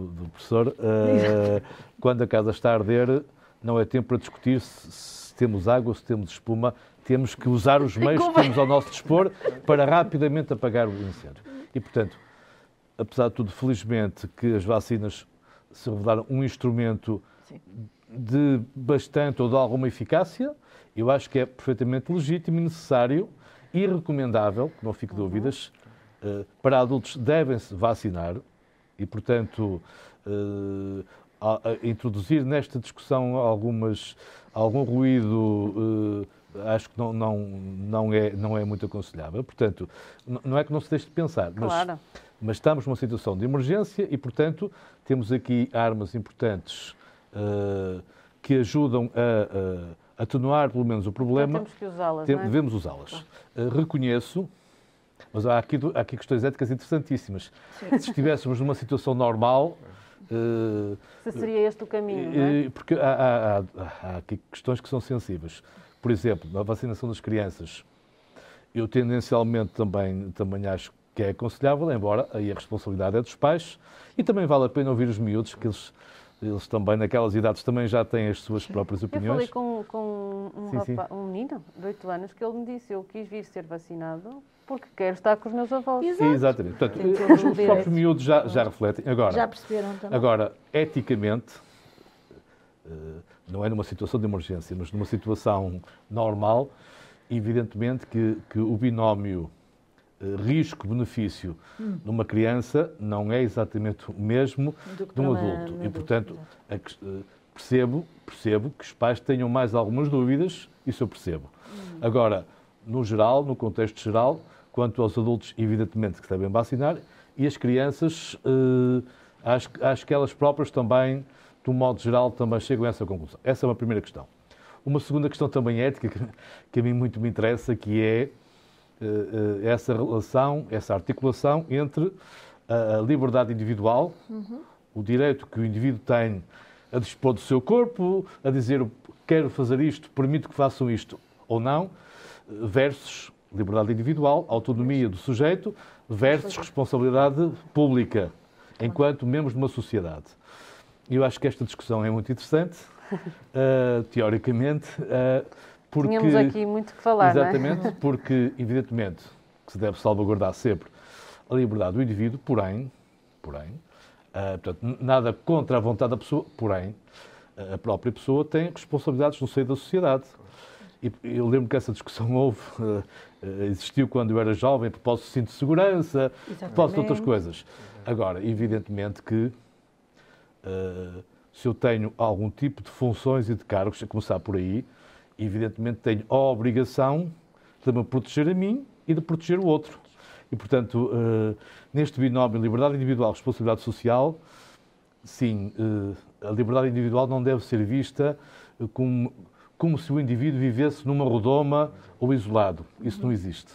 do professor, uh, quando a casa está a arder, não é tempo para discutir se, se temos água ou se temos espuma. Temos que usar os meios que temos ao nosso dispor para rapidamente apagar o incêndio. E, portanto, apesar de tudo, felizmente, que as vacinas se revelaram um instrumento Sim. de bastante ou de alguma eficácia, eu acho que é perfeitamente legítimo e necessário e recomendável, que não fique uhum. dúvidas, uh, para adultos devem-se vacinar e, portanto, a introduzir nesta discussão algumas, algum ruído. Acho que não, não, não, é, não é muito aconselhável. Portanto, não é que não se deixe de pensar, mas, claro. mas estamos numa situação de emergência e, portanto, temos aqui armas importantes uh, que ajudam a, a, atenuar, pelo menos, o problema. Então temos que usá-las, Tem, é? Devemos usá-las. Uh, reconheço, mas há aqui, há aqui questões éticas interessantíssimas. Sim. Se estivéssemos numa situação normal, Uh, Se seria este o caminho, uh, é? Porque há, há, há, há, aqui questões que são sensíveis. Por exemplo, na vacinação das crianças, eu tendencialmente também, também acho que é aconselhável, embora aí a responsabilidade é dos pais, e também vale a pena ouvir os miúdos, que eles, eles também, naquelas idades, também já têm as suas próprias opiniões. Eu falei com, com um, sim, rapaz, sim. um menino de 8 anos que ele me disse, eu quis vir ser vacinado porque quero estar com os meus avós. Exato. Exatamente. Portanto, os, os próprios miúdos já, já refletem. Agora, já perceberam também. Agora, eticamente, eh, não é numa situação de emergência, mas numa situação normal, evidentemente que, que o binómio uh, risco-benefício hum. numa criança não é exatamente o mesmo de um adulto. E, portanto, a, uh, percebo, percebo que os pais tenham mais algumas dúvidas, isso eu percebo. Hum. Agora, no geral, no contexto geral, quanto aos adultos, evidentemente que devem vacinar, e as crianças, uh, acho, acho que elas próprias também de um modo geral, também chegam a essa conclusão. Essa é uma primeira questão. Uma segunda questão também ética, que, [laughs] que a mim muito me interessa, que é uh, uh, essa relação, essa articulação entre a, a liberdade individual, uhum. o direito que o indivíduo tem a dispor do seu corpo, a dizer quero fazer isto, permito que façam isto ou não, versus liberdade individual, autonomia do sujeito, versus responsabilidade pública, enquanto membros de uma sociedade. Eu acho que esta discussão é muito interessante, uh, [laughs] teoricamente, uh, porque... Tínhamos aqui muito que falar, Exatamente, é? [laughs] porque, evidentemente, que se deve salvaguardar sempre a liberdade do indivíduo, porém, porém, uh, portanto, nada contra a vontade da pessoa, porém, a própria pessoa tem responsabilidades no seio da sociedade. E eu lembro que essa discussão houve, existiu quando eu era jovem, a propósito do cinto de segurança, a propósito de outras coisas. Agora, evidentemente que se eu tenho algum tipo de funções e de cargos, a começar por aí, evidentemente tenho a obrigação de me proteger a mim e de proteger o outro. E, portanto, uh, neste binómio liberdade individual responsabilidade social, sim, uh, a liberdade individual não deve ser vista como, como se o indivíduo vivesse numa rodoma ou isolado. Isso não existe.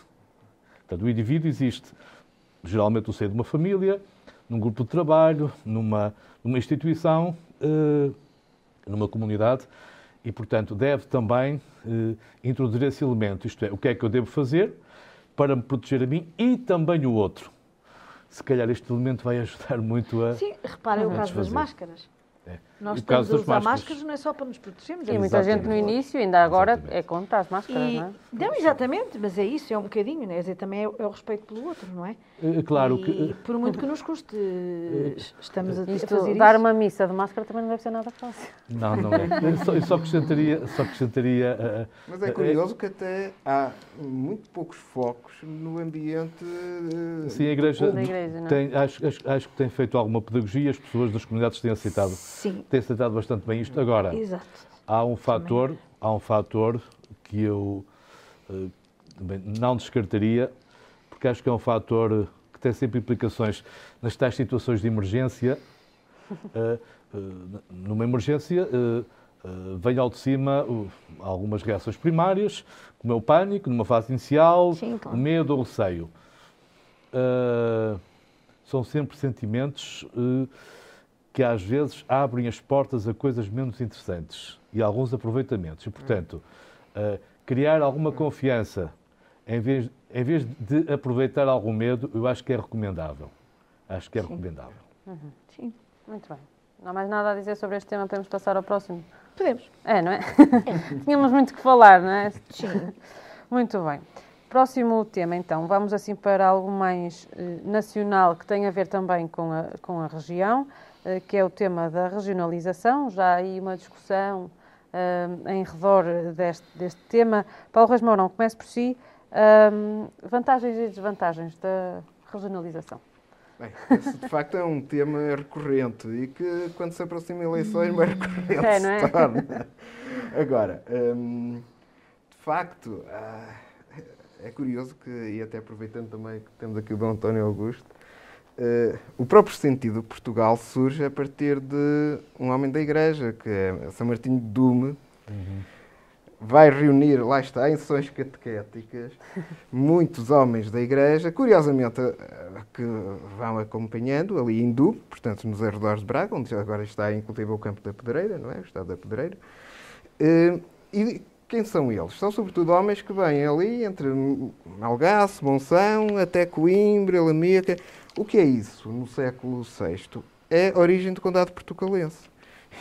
Portanto, o indivíduo existe geralmente no seio de uma família, num grupo de trabalho, numa, numa instituição, uh, numa comunidade, e, portanto, deve também uh, introduzir esse elemento, isto é, o que é que eu devo fazer para me proteger a mim e também o outro. Se calhar este elemento vai ajudar muito a. Sim, reparem o caso das máscaras. É. Nós estamos a usar máscaras... máscaras não é só para nos protegermos. E é muita gente no início, ainda agora, exatamente. é contra as máscaras, e... não é? Não, exatamente, mas é isso, é um bocadinho, né? dizer, também é, é, o respeito pelo outro, não é? É, claro e, que... por muito que nos custe, estamos a, Isto, a fazer dar isso. uma missa de máscara também não deve ser nada fácil. Não, não é. Eu só, eu só acrescentaria... Só acrescentaria uh, mas é curioso uh, que até há muito poucos focos no ambiente... Uh, sim, a Igreja, igreja é? tem, acho, acho, acho, que tem feito alguma pedagogia, as pessoas das comunidades têm aceitado, sim. Têm aceitado bastante bem isto. Agora, Exato. há um fator, há um fator que eu uh, não descartaria, porque acho que é um fator que tem sempre implicações nas tais situações de emergência. Uh, [laughs] uh, numa emergência, vem ao de cima algumas reações primárias, como é o pânico, numa fase inicial, Sim, claro. o medo ou o receio. são sempre sentimentos que às vezes abrem as portas a coisas menos interessantes e alguns aproveitamentos. E, portanto, uh, criar alguma confiança em vez, em vez de aproveitar algum medo, eu acho que é recomendável. Acho que é Sim. recomendável. Uhum. Sim, muito bem. Não há mais nada a dizer sobre este tema, podemos passar ao próximo. Podemos. É, não é? [laughs] Tínhamos muito que falar, não é? Sim. Muito bem. Próximo tema, então, vamos assim para algo mais eh, nacional que tem a ver também com a, com a região, que é o tema da regionalização. Já há aí uma discussão eh, em redor deste, deste tema. Paulo Reis Mourão, comece por si. Ehm, vantagens e desvantagens da regionalização. Bem, esse de facto é um tema recorrente e que quando se aproxima eleições mais recorrente É, não é? se torna. Agora, hum, de facto, ah, é curioso que, e até aproveitando também que temos aqui o Dom António Augusto, eh, o próprio sentido de Portugal surge a partir de um homem da igreja, que é São Martinho de Dume, vai reunir, lá está, em sessões catequéticas, [laughs] muitos homens da igreja, curiosamente, eh, que vão acompanhando ali em Dume, portanto, nos arredores de Braga, onde agora está inclusive o campo da Pedreira, não é? O estado da Pedreira. Eh, E quem são eles? São sobretudo homens que vêm ali entre Malgaço, Monção, até Coimbra, Lamega. O que é isso no século VI? É origem do condado portucalense.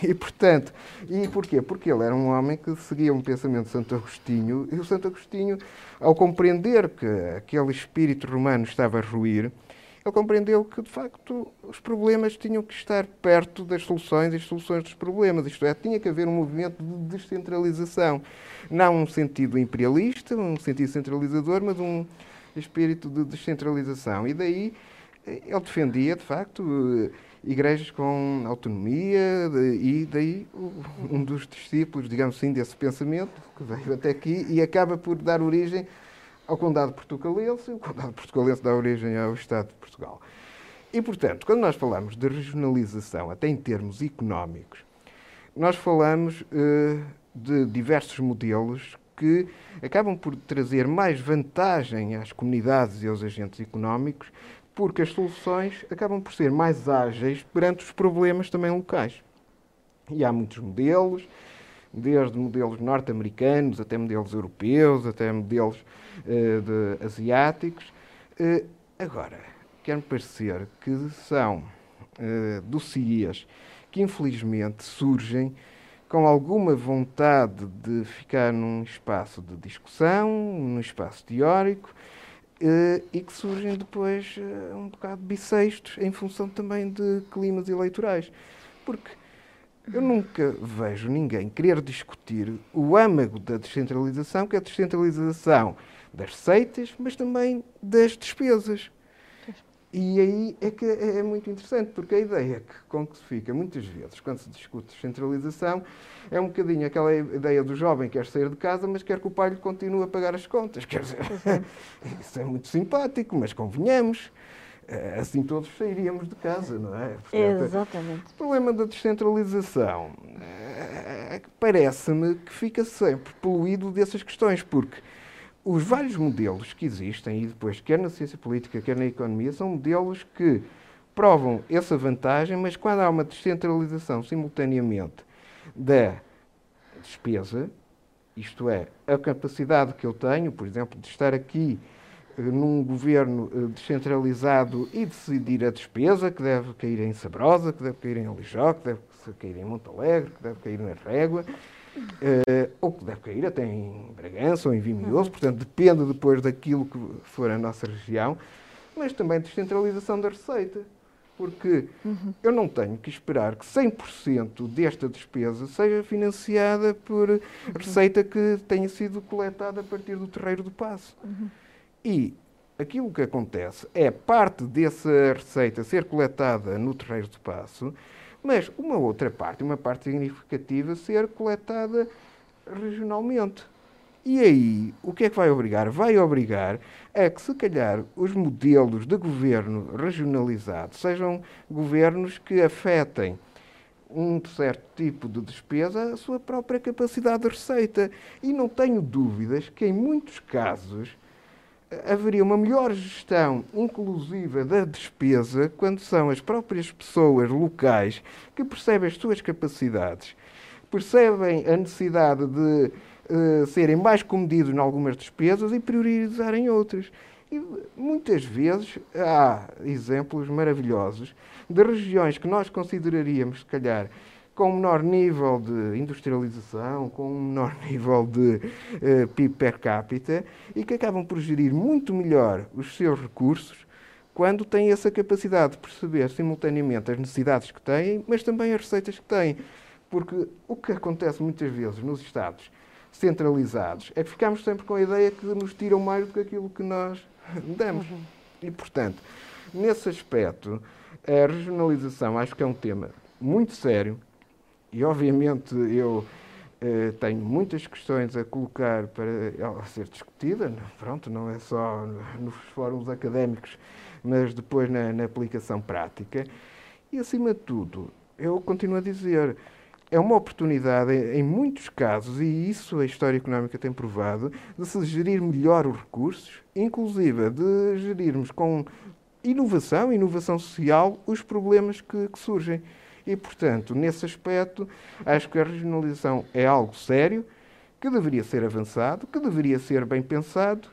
E, portanto, e porquê? Porque ele era um homem que seguia um pensamento de Santo Agostinho, e o Santo Agostinho, ao compreender que aquele espírito romano estava a ruir, ele compreendeu que, de facto, os problemas tinham que estar perto das soluções e as soluções dos problemas. Isto é, tinha que haver um movimento de descentralização. Não um sentido imperialista, um sentido centralizador, mas um espírito de descentralização. E daí eh, ele defendia, de facto, eh, igrejas com autonomia e daí um dos discípulos, digamos assim, desse pensamento, que veio até aqui e acaba por dar origem ao Condado Portucalense, e o Condado Portucalense dá origem ao Estado de Portugal. E, portanto, quando nós falamos de regionalização, até em termos económicos, nós falamos eh, de diversos modelos que acabam por trazer mais vantagem às comunidades e aos agentes económicos, porque as soluções acabam por ser mais ágeis perante os problemas também locais. E há muitos modelos, desde modelos norte-americanos até modelos europeus, até modelos eh, de- asiáticos. Eh, agora, quer-me parecer que são eh, dossiês que infelizmente surgem com alguma vontade de ficar num espaço de discussão, num espaço teórico, e que surgem depois um bocado bissextos em função também de climas eleitorais. Porque eu nunca vejo ninguém querer discutir o âmago da descentralização, que é a descentralização das receitas, mas também das despesas. E aí é que é é muito interessante, porque a ideia que, com que se fica, muitas vezes, quando se discute descentralização, é um bocadinho aquela ideia do jovem que quer sair de casa, mas quer que o pai lhe continue a pagar as contas. Quer dizer, [laughs] isso é muito simpático, mas convenhamos, assim todos sairíamos de casa, não é? Portanto, Exatamente. o problema da descentralização eh, parece-me que fica sempre poluído dessas questões, porque os vários modelos que existem, e depois, quer na ciência política, quer na economia, são modelos que provam essa vantagem, mas quando há uma descentralização simultaneamente da despesa, isto é, a capacidade que eu tenho, por exemplo, de estar aqui num governo eh, descentralizado e decidir a despesa que deve cair em Sabrosa, que deve cair em Alijó, que deve cair em Monte Alegre, que deve cair na Régua, eh, ou que deve cair até em Bragança ou em Vimioso, portanto depende depois daquilo que for a nossa região, mas também descentralização da receita. Porque eu não tenho que esperar que 100% desta despesa seja financiada por receita que tenha sido coletada a partir do terreiro do passo. E aquilo que acontece é parte dessa receita ser coletada no terreiro do passo, mas uma outra parte, uma parte significativa, ser coletada regionalmente. E aí, o que é que vai obrigar? Vai obrigar a que, se calhar, os modelos de governo regionalizado sejam governos que afetem um certo tipo de despesa à sua própria capacidade de receita. E não tenho dúvidas que, em muitos casos, haveria uma melhor gestão inclusiva da despesa quando são as próprias pessoas locais que percebem as suas capacidades, percebem a necessidade de eh, serem mais comedidos em algumas despesas e priorizarem outras. E muitas vezes há exemplos maravilhosos de regiões que nós consideraríamos, se calhar, com um menor nível de industrialização, com um menor [laughs] nível de uh, PIB per capita e que acabam por gerir muito melhor os seus recursos quando têm essa capacidade de perceber simultaneamente as necessidades que têm, mas também as receitas que têm. Porque o que acontece muitas vezes nos Estados centralizados é que ficamos sempre com a ideia que nos tiram mais do que aquilo que nós [laughs] damos. Uhum. E, portanto, nesse aspecto, a regionalização acho que é um tema muito sério e, obviamente, eu eh, tenho muitas questões a colocar para ela ser discutida. Pronto, não é só nos fóruns académicos, mas depois na, na aplicação prática. E, acima de tudo, eu continuo a dizer, é uma oportunidade, em muitos casos, e isso a história económica tem provado, de se gerir melhor os recursos, inclusive de gerirmos com inovação, inovação social, os problemas que, que surgem. E, portanto, nesse aspecto, acho que a regionalização é algo sério, que deveria ser avançado, que deveria ser bem pensado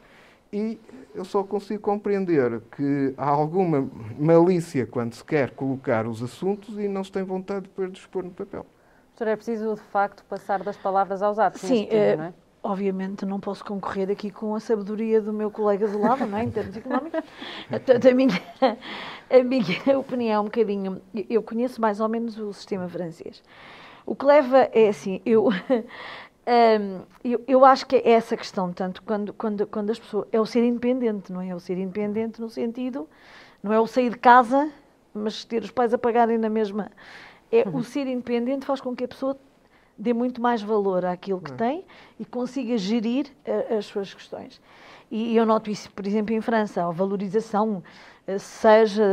e eu só consigo compreender que há alguma malícia quando se quer colocar os assuntos e não se tem vontade depois de expor no papel. Doutora, é preciso, de facto, passar das palavras aos atos. Sim, tema, é, não é? Obviamente não posso concorrer aqui com a sabedoria do meu colega do lado, não é? em termos económicos. [laughs] Portanto, a minha, a minha opinião é um bocadinho. Eu conheço mais ou menos o sistema francês. O que leva é assim, eu. [laughs] Um, eu, eu, acho que é essa questão, tanto quando, quando, quando as pessoas. É o ser independente, não é? É o ser independente no sentido. Não é o sair de casa, mas ter os pais a pagarem na mesma. É, uhum. O ser independente faz com que a pessoa dê muito mais valor àquilo que uhum. tem e consiga gerir uh, as suas questões. E eu noto isso, por exemplo, em França, a valorização seja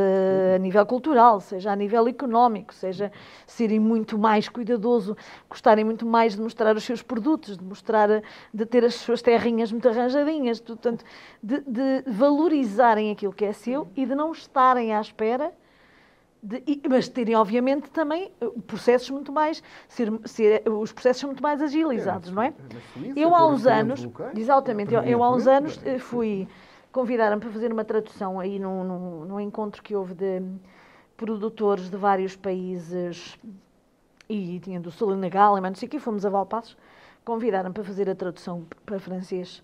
a nível cultural, seja a nível económico, seja serem muito mais cuidadoso, gostarem muito mais de mostrar os seus produtos, de mostrar, de ter as suas terrinhas muito arranjadinhas, portanto, de, de valorizarem aquilo que é seu e de não estarem à espera de, mas terem, obviamente, também processos muito mais, ser, ser, os processos muito mais agilizados, é, não é? Eu há uns anos, exatamente, eu, eu há uns anos fui convidaram-me para fazer uma tradução aí num, num, num, encontro que houve de produtores de vários países e tinha do Senegal, mas não sei o que, fomos a Valpassos, convidaram-me para fazer a tradução para francês.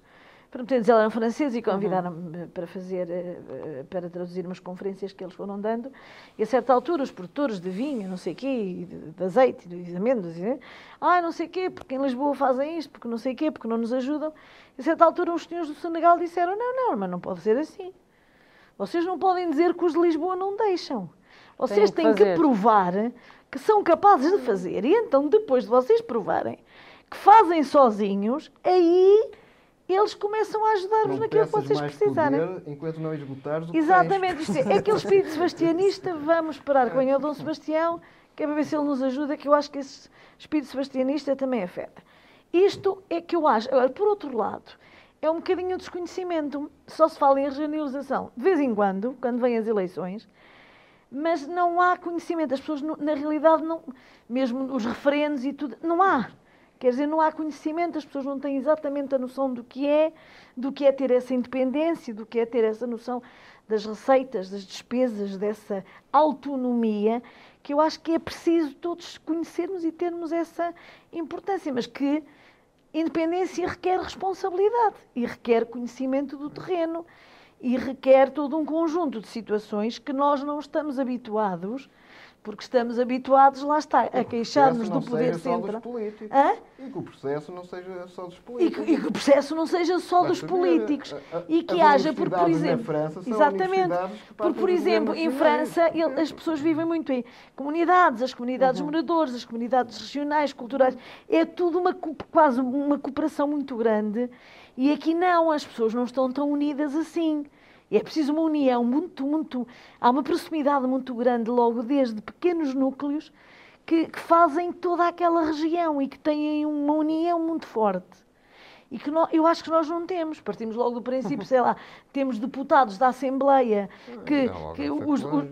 Para eles eram franceses e convidaram-me uhum. para fazer, eh, para traduzir umas conferências que eles foram dando. E a certa altura, os produtores de vinho, não sei o quê, de azeite, de amêndoas, ah, não sei o quê, porque em Lisboa fazem isto, porque não sei o quê, porque não nos ajudam. E a certa altura, os senhores do Senegal disseram: não, não, mas não pode ser assim. Vocês não podem dizer que os de Lisboa não deixam. Vocês têm que, que provar que são capazes de fazer. E então, depois de vocês provarem que fazem sozinhos, aí eles começam a ajudar-vos naquilo que vocês precisarem. Poder, enquanto não esgotares o Exatamente, isto é, aquele espírito sebastianista, [laughs] vamos que venha o Dom Sebastião, que é para ver se ele nos ajuda, que eu acho que esse espírito sebastianista também afeta. Isto é que eu acho. Agora, por outro lado, é um bocadinho desconhecimento. Só se fala em regionalização de vez em quando, quando vêm as eleições, mas não há conhecimento. As pessoas, na realidade, não, mesmo os referendos e tudo, não há. Quer dizer, não há conhecimento, as pessoas não têm exatamente a noção do que é, do que é ter essa independência, do que é ter essa noção das receitas, das despesas, dessa autonomia, que eu acho que é preciso todos conhecermos e termos essa importância, mas que independência requer responsabilidade e requer conhecimento do terreno e requer todo um conjunto de situações que nós não estamos habituados porque estamos habituados, lá está, a queixar-nos do poder central. E que o processo não seja só dos políticos. E que, e que o processo não seja só dos políticos. A, a, e que haja, porque, por exemplo. exatamente. Porque, por exemplo, em França ele, as pessoas vivem muito em comunidades, as comunidades uhum. moradores, as comunidades regionais, culturais. É tudo uma, quase uma cooperação muito grande. E aqui não, as pessoas não estão tão unidas assim. É preciso uma união muito, muito. Há uma proximidade muito grande, logo desde pequenos núcleos, que, que fazem toda aquela região e que têm uma união muito forte. E que nós, eu acho que nós não temos. Partimos logo do princípio, sei lá, temos deputados da Assembleia que, que os, os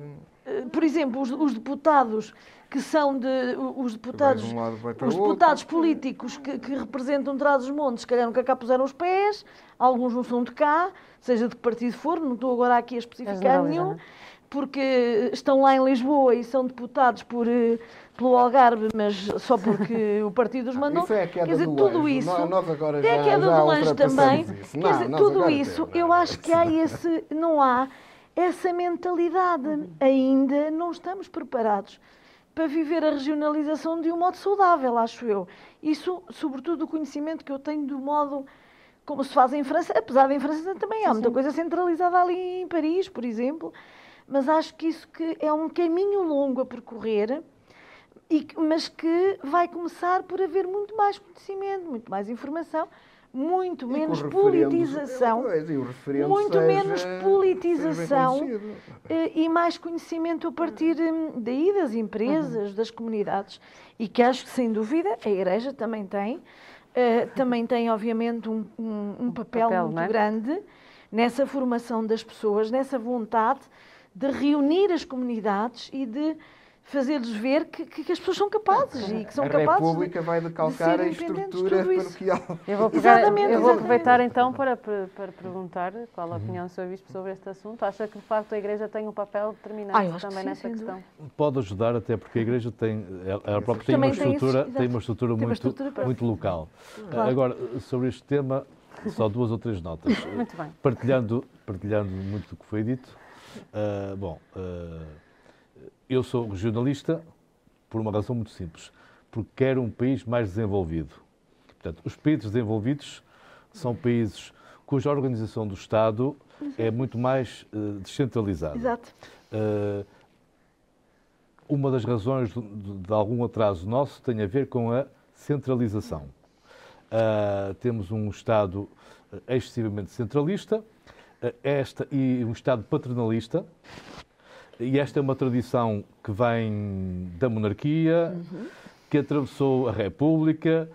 por exemplo, os, os deputados que são de os deputados, de um lado, vai para os deputados políticos que, que representam Trás-os-Montes, se calhar nunca cá puseram os pés, alguns não são de cá, seja de que partido for, não estou agora aqui a especificar nenhum, é? porque estão lá em Lisboa e são deputados por, eh, pelo Algarve, mas só porque o partido os mandou. Isso é a queda Quer dizer, do tudo anjo. isso. Nós- nós agora é já- a queda já do anjo também. isso. Quer Não, dizer, tudo isso, temos, eu acho que há esse, não há essa mentalidade. Ainda não estamos preparados para viver a regionalização de um modo saudável, acho eu. Isso, sobretudo, o conhecimento que eu tenho do modo como se faz em França, apesar de em França também há muita coisa centralizada ali em Paris, por exemplo, mas acho que isso que é um caminho longo a percorrer, e mas que vai começar por haver muito mais conhecimento, muito mais informação, muito menos politização, referendo muito seja- menos politização eh, e mais conhecimento a partir hum, daí das empresas, das comunidades. E que acho que, sem dúvida, a Igreja também tem. eh, também tem, obviamente, um, um- um papel, papel, muito é? grande nessa formação das pessoas, nessa vontade de reunir as comunidades e de fazer-lhes ver que, que- que as pessoas são capazes e que são a capazes de- República vai decalcar a de estrutura tudo isso. paroquial. Eu vou, pegar- Exatamente, eu vou aproveitar então para, para, para perguntar qual a opinião do Sr. Bispo sobre este assunto. Acha que de facto a Igreja tem um papel determinante Ah, que também sim, nessa questão? Pode ajudar, até porque a Igreja tem, ela própria tem uma tem estrutura, esse- tem uma estrutura Tem uma muito, estrutura muito local. Claro. Agora, sobre este tema, só duas ou três notas. [laughs] Muito bem. Partilhando, partilhando muito do que foi dito, ah, bom, ah, eu sou regionalista por uma razão muito simples, porque quero um país mais desenvolvido. Portanto, os países desenvolvidos são países cuja organização do Estado é muito mais ah, descentralizada. Exato. Uh, uma das razões de, de- algum atraso nosso tem a ver com a centralização. Uh, temos um Estado uh, excessivamente centralista uh, esta, e um Estado paternalista, e esta é uma tradição que vem da monarquia, que atravessou a República,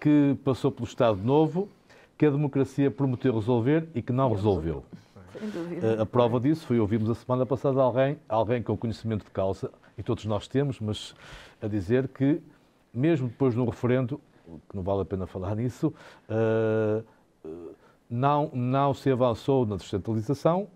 que passou pelo Estado Novo, que a democracia prometeu resolver e que não resolveu. Eh, A prova disso foi ouvimos a semana passada alguém, alguém com conhecimento de causa, e todos nós temos, mas a dizer que, mesmo depois no referendo, que não vale a pena falar nisso, eh, eh, não, não se avançou na descentralização.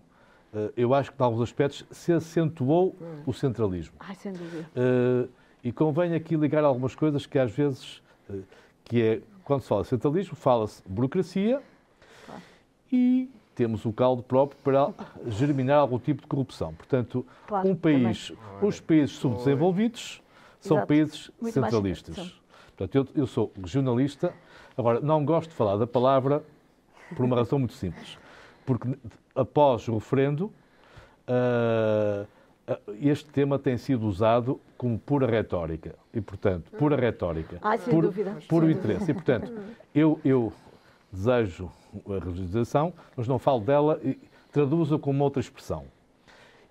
Eh, Eu acho que, em alguns aspectos, se acentuou o centralismo. Ai, sem dúvida. Eh, e convém aqui ligar algumas coisas que às vezes, eh, que é, quando se fala de centralismo, fala-se burocracia e temos o caldo próprio para germinar algum tipo de corrupção. Portanto, Claro, um país, os países subdesenvolvidos são Exato. países Muito centralistas. centralização. Portanto, eu, eu sou regionalista, agora não gosto de falar da palavra por uma razão muito simples. Porque após o referendo, ah, ah, este tema tem sido usado como pura retórica. E, portanto, pura retórica. Ai, sem puro, dúvida. Puro interesse. E, portanto, eu, eu desejo a regionalização, mas não falo dela e traduzo-a com uma outra expressão.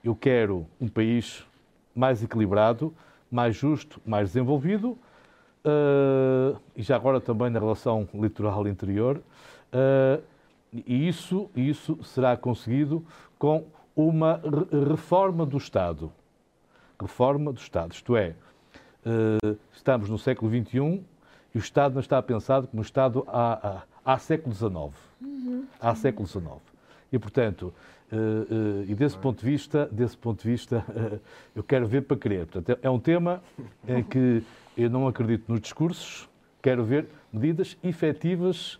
Eu quero um país mais equilibrado, mais justo, mais desenvolvido, eh, e já agora também na relação litoral interior, eh, e isso, isso será conseguido com uma re- reforma do Estado. Reforma do Estado, isto é, eh, estamos no século XXI e o Estado não está pensado como o Estado há, há, há século XIX. Há século XIX. E, portanto, eh, eh, e desse ponto de vista, desse ponto de vista [laughs] eu quero ver para crer. Portanto, é- é um tema em que eu não acredito nos discursos, quero ver medidas efetivas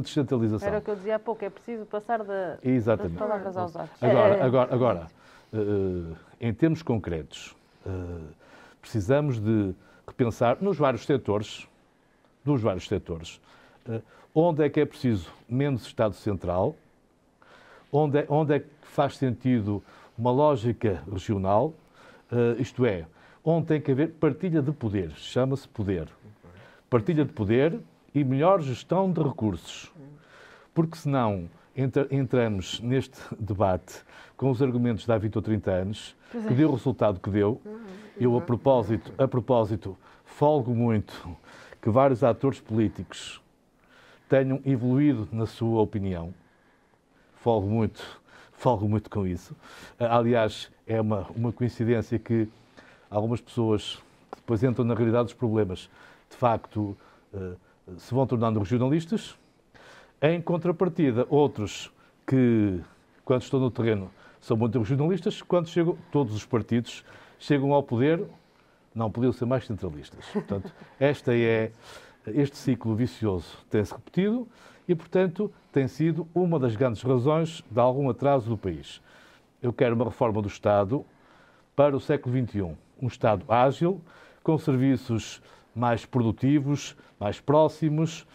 de descentralização. Era o que eu dizia há pouco, é preciso passar da, das Exatamente. palavras aos atos. Agora, É, agora, agora eh, em termos concretos, eh, precisamos de repensar nos vários setores, nos vários setores, eh, onde é que é preciso menos Estado Central, onde é, onde é que faz sentido uma lógica regional, isto é, onde tem que haver partilha de poderes, chama-se poder. Partilha de poder e melhor gestão de recursos. Porque senão entra- entramos neste [laughs] debate com os argumentos de há 20 ou 30 anos, que deu o resultado que deu. Eu, a propósito, a propósito, folgo muito que vários atores políticos tenham evoluído na sua opinião. Folgo muito, folgo muito com isso. Aliás, é uma, uma coincidência que algumas pessoas que depois entram na realidade dos problemas, de facto, se vão tornando regionalistas. Em contrapartida, outros que, quando estão no terreno, são muito regionalistas, quando chegam, todos os partidos chegam ao poder, não podiam ser mais centralistas. Portanto, esta é, este ciclo vicioso tem-se repetido e, portanto, tem sido uma das grandes razões de algum atraso do país. Eu quero uma reforma do Estado para o século XXI. Um Estado ágil, com serviços mais produtivos, mais próximos.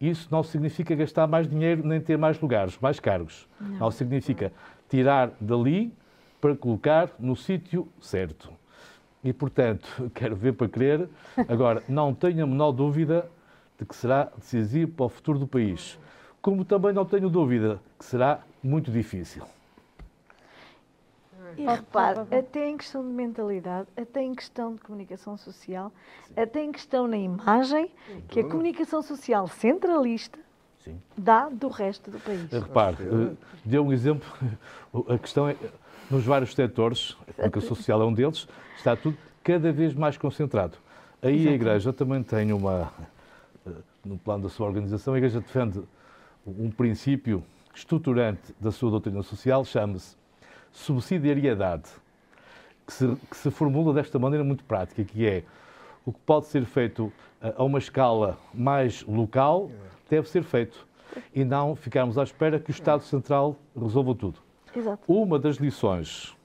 Isso não significa gastar mais dinheiro nem ter mais lugares, mais cargos. Não, não significa tirar dali para colocar no sítio certo. E, portanto, [laughs] quero ver para crer. Agora, não tenho a menor dúvida de que será decisivo para o futuro do país. Como também não tenho dúvida que será muito difícil. E repare, até em questão de mentalidade, até em questão de comunicação social, Sim. até em questão na imagem, que a comunicação social centralista Sim. dá do resto do país. Repare, eh, deu um exemplo, [laughs] a questão é, nos vários setores, a comunicação social é um deles, está tudo cada vez mais concentrado. Aí Exatamente. a Igreja também tem uma, eh, no plano da sua organização, a Igreja defende um princípio estruturante da sua doutrina social, chama-se subsidiariedade, que se, que se formula desta maneira muito prática, que é o que pode ser feito a uma escala mais local deve ser feito e não ficarmos à espera que o Estado Central resolva tudo. Exato. Uma das lições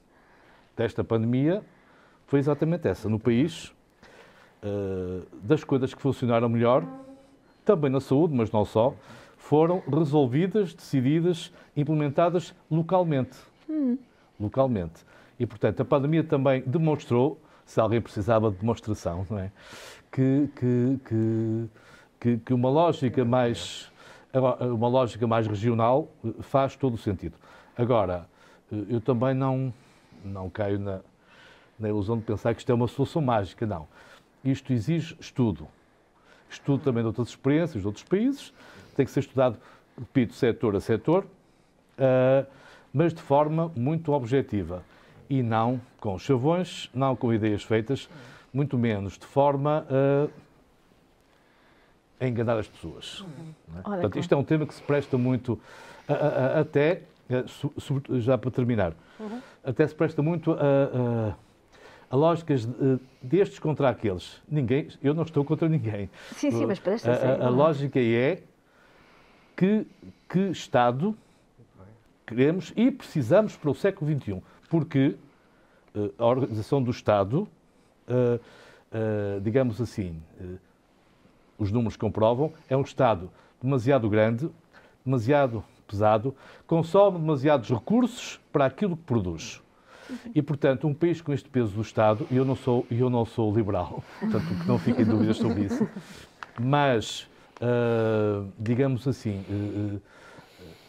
desta pandemia foi exatamente essa. No país, uh, das coisas que funcionaram melhor, também na saúde, mas não só, foram resolvidas, decididas, implementadas localmente. Hum localmente. E, portanto, a pandemia também demonstrou, se alguém precisava de demonstração, não é? que, que, que, que uma lógica mais uma lógica mais regional faz todo o sentido. Agora, eu também não, não caio na, na ilusão de pensar que isto é uma solução mágica, não. Isto exige estudo. Estudo também de outras experiências, de outros países, tem que ser estudado, repito, setor a setor. Uh, mas de forma muito objetiva e não com chavões, não com ideias feitas, muito menos de forma a, enganar as pessoas. É? Portanto, isto é um tema que se presta muito, a, a, até, já para terminar, uhum. até se presta muito a, lógicas destes contra aqueles. Ninguém, eu não estou contra ninguém. Sim, sim, mas presta a, a, a lógica é que, que Estado queremos e precisamos para o século XXI, porque uh, a organização do Estado, uh, uh, digamos assim, os números comprovam, é um Estado demasiado grande, demasiado pesado, consome demasiados recursos para aquilo que produz. E, portanto, um país com este peso do Estado, e eu não sou, eu não sou liberal, [laughs] portanto, que não fiquem dúvidas sobre isso, mas, digamos assim,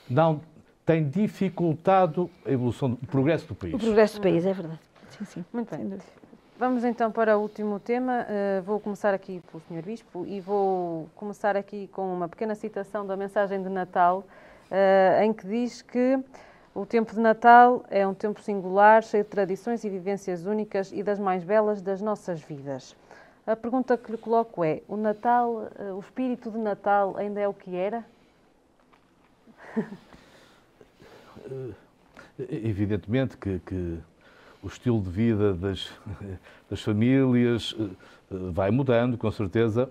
não tem dificultado a evolução, o progresso do país. O progresso do país, é verdade. Sim, sim. Muito bem. Vamos então para o último tema. Uh, vou começar aqui pelo Sr. Bispo e vou começar aqui com uma pequena citação da mensagem de Natal, uh, em que diz que o tempo de Natal é um tempo singular, cheio de tradições e vivências únicas e das mais belas das nossas vidas. A pergunta que lhe coloco é: o Natal, uh, o espírito de Natal ainda é o que era? [laughs] Eh, evidentemente que, que, o estilo de vida das, [laughs] das famílias eh, eh, vai mudando, com certeza,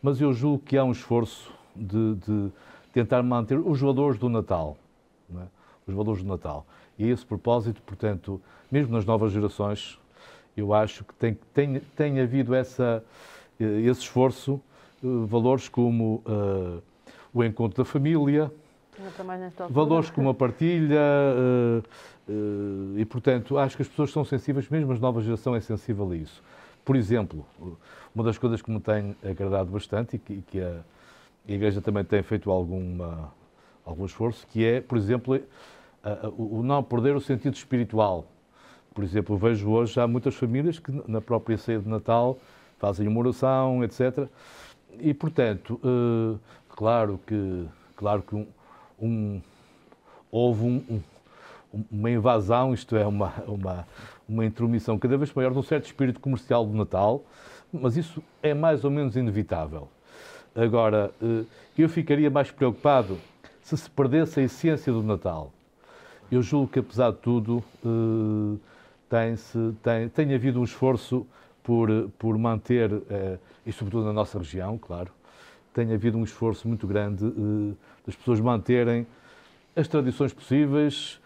mas eu julgo que há um esforço de, de tentar manter os valores do Natal. É? Os valores do Natal. E esse propósito, portanto, mesmo nas novas gerações, eu acho que tem, tem, tem havido essa, esse esforço, valores como uh, o encontro da família, valores como a partilha uh, uh, e, portanto, acho que as pessoas são sensíveis, mesmo a nova geração é sensível a isso. Por exemplo, uma das coisas que me tem agradado bastante e que, que a, Igreja também tem feito alguma, algum esforço, que é, por exemplo, o não perder o sentido espiritual. Por exemplo, vejo hoje já muitas famílias que na própria ceia de Natal fazem uma oração, etc. E, portanto, uh, claro que, claro que um, um, houve um, um, uma invasão, isto é, uma, uma, uma intromissão cada vez maior de um certo espírito comercial do Natal, mas isso é mais ou menos inevitável. Agora, eh, eu ficaria mais preocupado se se perdesse a essência do Natal. Eu julgo que, apesar de tudo, eh, tem, tem, tem havido um esforço por, por manter, eh, e sobretudo na nossa região, claro, tem havido um esforço muito grande das pessoas manterem as tradições possíveis,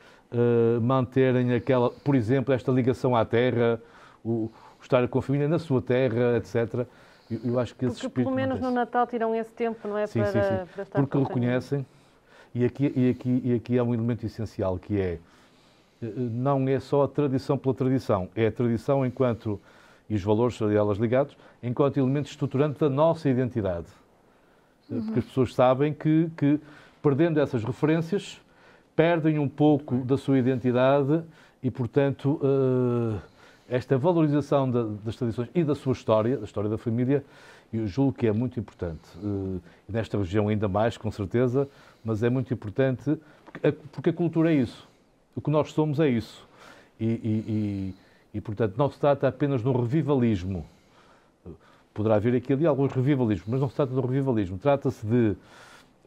manterem aquela, por exemplo, esta ligação à terra, o, estar com a família na sua terra, etc. Eu, eu acho que esse Porque pelo menos no Natal tiram esse tempo, não é? Sim, para, sim, sim. Para estar Porque reconhecem, e aqui, e, aqui, e aqui há um elemento essencial que é eh, não é só a tradição pela tradição, é a tradição enquanto, e os valores a elas ligados, enquanto elemento estruturante da nossa identidade. Eh, porque as pessoas sabem que, que, perdendo essas referências, perdem um pouco da sua identidade e, portanto, uh, esta valorização da, das tradições e da sua história, da história da família, eu julgo que é muito importante. Uh, nesta região ainda mais, com certeza, mas é muito importante porque a, porque a cultura é isso. O que nós somos é isso. E, e, e, e, portanto, não se trata apenas de um revivalismo. Poderá haver aqui ali alguns revivalismos, mas não se trata de um revivalismo. Trata-se de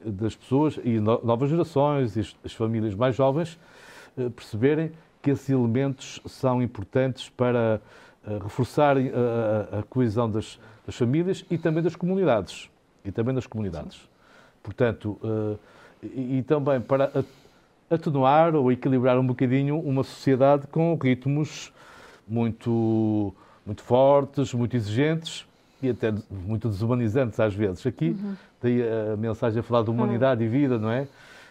das pessoas e novas gerações e as famílias mais jovens uh, perceberem que esses elementos são importantes para uh, reforçar uh, a, coesão das, das, famílias e também das comunidades. E também das comunidades. Sim. Portanto, uh, e, e, também para atenuar ou equilibrar um bocadinho uma sociedade com ritmos muito, muito fortes, muito exigentes e até muito desumanizantes às vezes. Aqui, uhum. daí a mensagem a falar de humanidade uhum. e vida, não é?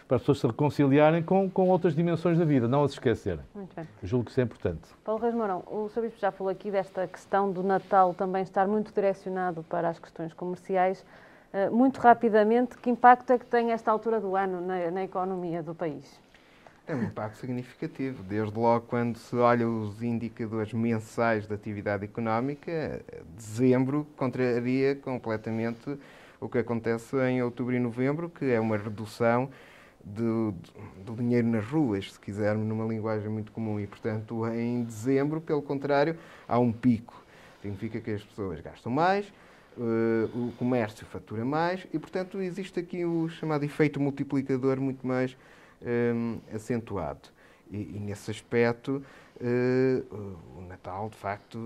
para as pessoas se reconciliarem com, com outras dimensões da vida, não as esquecerem. Muito bem. Julgo que isso é importante. Paulo Reis Mourão, o Sr. Bispo já falou aqui desta questão do Natal também estar muito direcionado para as questões comerciais. Uh, muito rapidamente, que impacto é que tem esta altura do ano na, na economia do país? Tem um impacto significativo. Desde logo, quando se olha os indicadores mensais da atividade económica, dezembro contraria completamente o que acontece em outubro e novembro, que é uma redução do, do, dinheiro nas ruas, se quisermos, numa linguagem muito comum. E, portanto, em dezembro, pelo contrário, há um pico. Significa que as pessoas gastam mais, uh, o comércio fatura mais e, portanto, existe aqui o chamado efeito multiplicador muito mais um, eh, acentuado. E, e, nesse aspecto, uh, o Natal, de facto,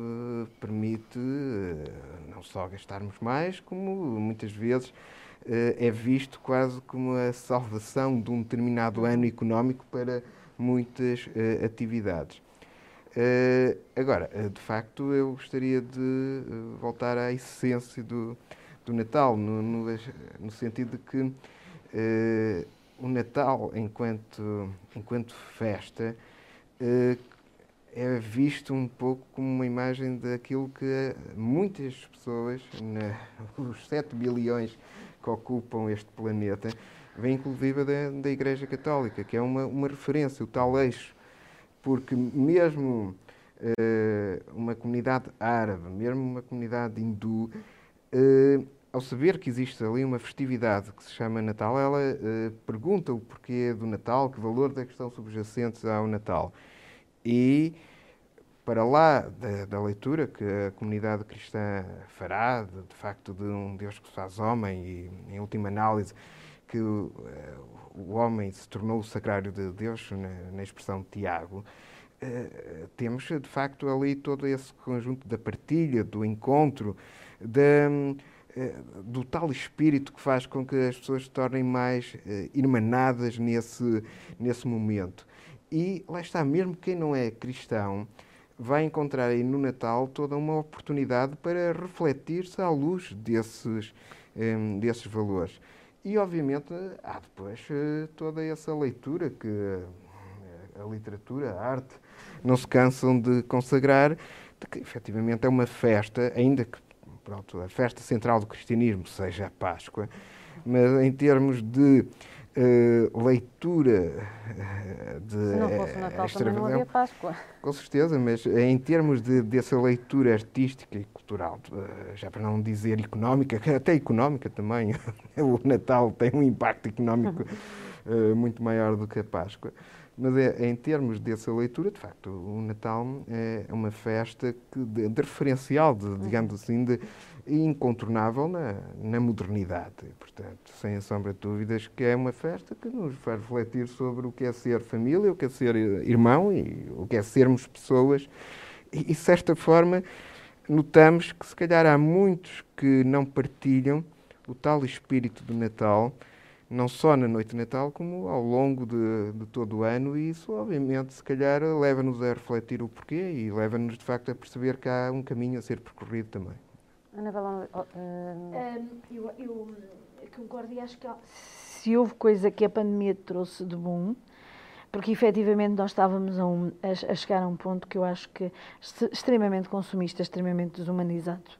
permite uh, não só gastarmos mais, como muitas vezes eh, é visto quase como a salvação de um determinado ano económico para muitas atividades. Eh, agora, de facto, eu gostaria de voltar à essência do, do Natal, no, no, no sentido de que o Natal, enquanto, enquanto festa, é visto um pouco como uma imagem daquilo que muitas pessoas, na, [laughs] os 7 bilhões que ocupam este planeta, vem inclusive da, da Igreja Católica, que é uma, uma referência, o tal eixo. Porque mesmo uh, uma comunidade árabe, mesmo uma comunidade hindu, uh, ao saber que existe ali uma festividade que se chama Natal, ela uh, pergunta o porquê do Natal, que valor da questão subjacentes ao Natal. E para lá da, da, leitura que a comunidade cristã fará, de, de, facto, de um Deus que se faz homem e, em última análise, que eh, o homem se tornou o sacrário de Deus, na, na expressão de Tiago, uh, temos, de facto, ali todo esse conjunto da partilha, do encontro, da, uh, do tal espírito que faz com que as pessoas se tornem mais uh, irmanadas nesse, nesse momento. E lá está, mesmo quem não é cristão, vai encontrar aí no Natal toda uma oportunidade para refletir-se à luz desses, desses valores. E, obviamente, há depois uh, toda essa leitura que a literatura, a arte, não se cansam de consagrar, de que efetivamente é uma festa, ainda que pronto, a festa central do cristianismo seja a Páscoa, mas em termos de uh, leitura uh, de. Se não fosse Natal, também não havia Páscoa. Com certeza, mas em termos de, dessa leitura artística e cultural, uh, já para não dizer económica, [laughs] até económica também, [laughs] o Natal tem um impacto económico uh, [laughs] muito maior do que a Páscoa. Mas é, em termos dessa leitura, de facto, o Natal é uma festa que, de, de referencial, de, digamos assim, de incontornável na, na modernidade. Portanto, sem sombra de dúvidas, que é uma festa que nos faz refletir sobre o que é ser família, o que é ser irmão e o que é sermos pessoas. E, de certa forma, notamos que, se calhar, há muitos que não partilham o tal espírito do Natal não só na noite de Natal, como ao longo de, de todo o ano, e isso, obviamente, se calhar leva-nos a refletir o porquê e leva-nos, de facto, a perceber que há um caminho a ser percorrido também. Anabela, uh... um, eu, eu, concordo e acho que se houve coisa que a pandemia trouxe de bom, porque efetivamente nós estávamos a, um, a, a chegar a um ponto que eu acho que extremamente consumista, extremamente desumanizado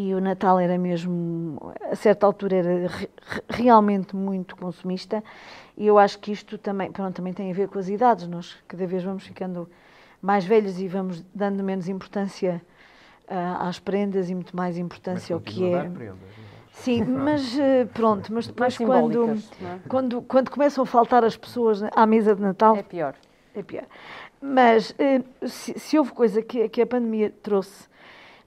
e o Natal era mesmo, a certa altura, era re, realmente muito consumista. E eu acho que isto também, pronto, também tem a ver com as idades. Nós cada vez vamos ficando mais velhos e vamos dando menos importância uh, às prendas e muito mais importância ao que é. Prendas, é? Sim, mas uh, pronto, mas depois quando, é? quando, quando começam a faltar as pessoas à mesa de Natal. É pior. É pior. Mas uh, se, se, houve coisa que, que a pandemia trouxe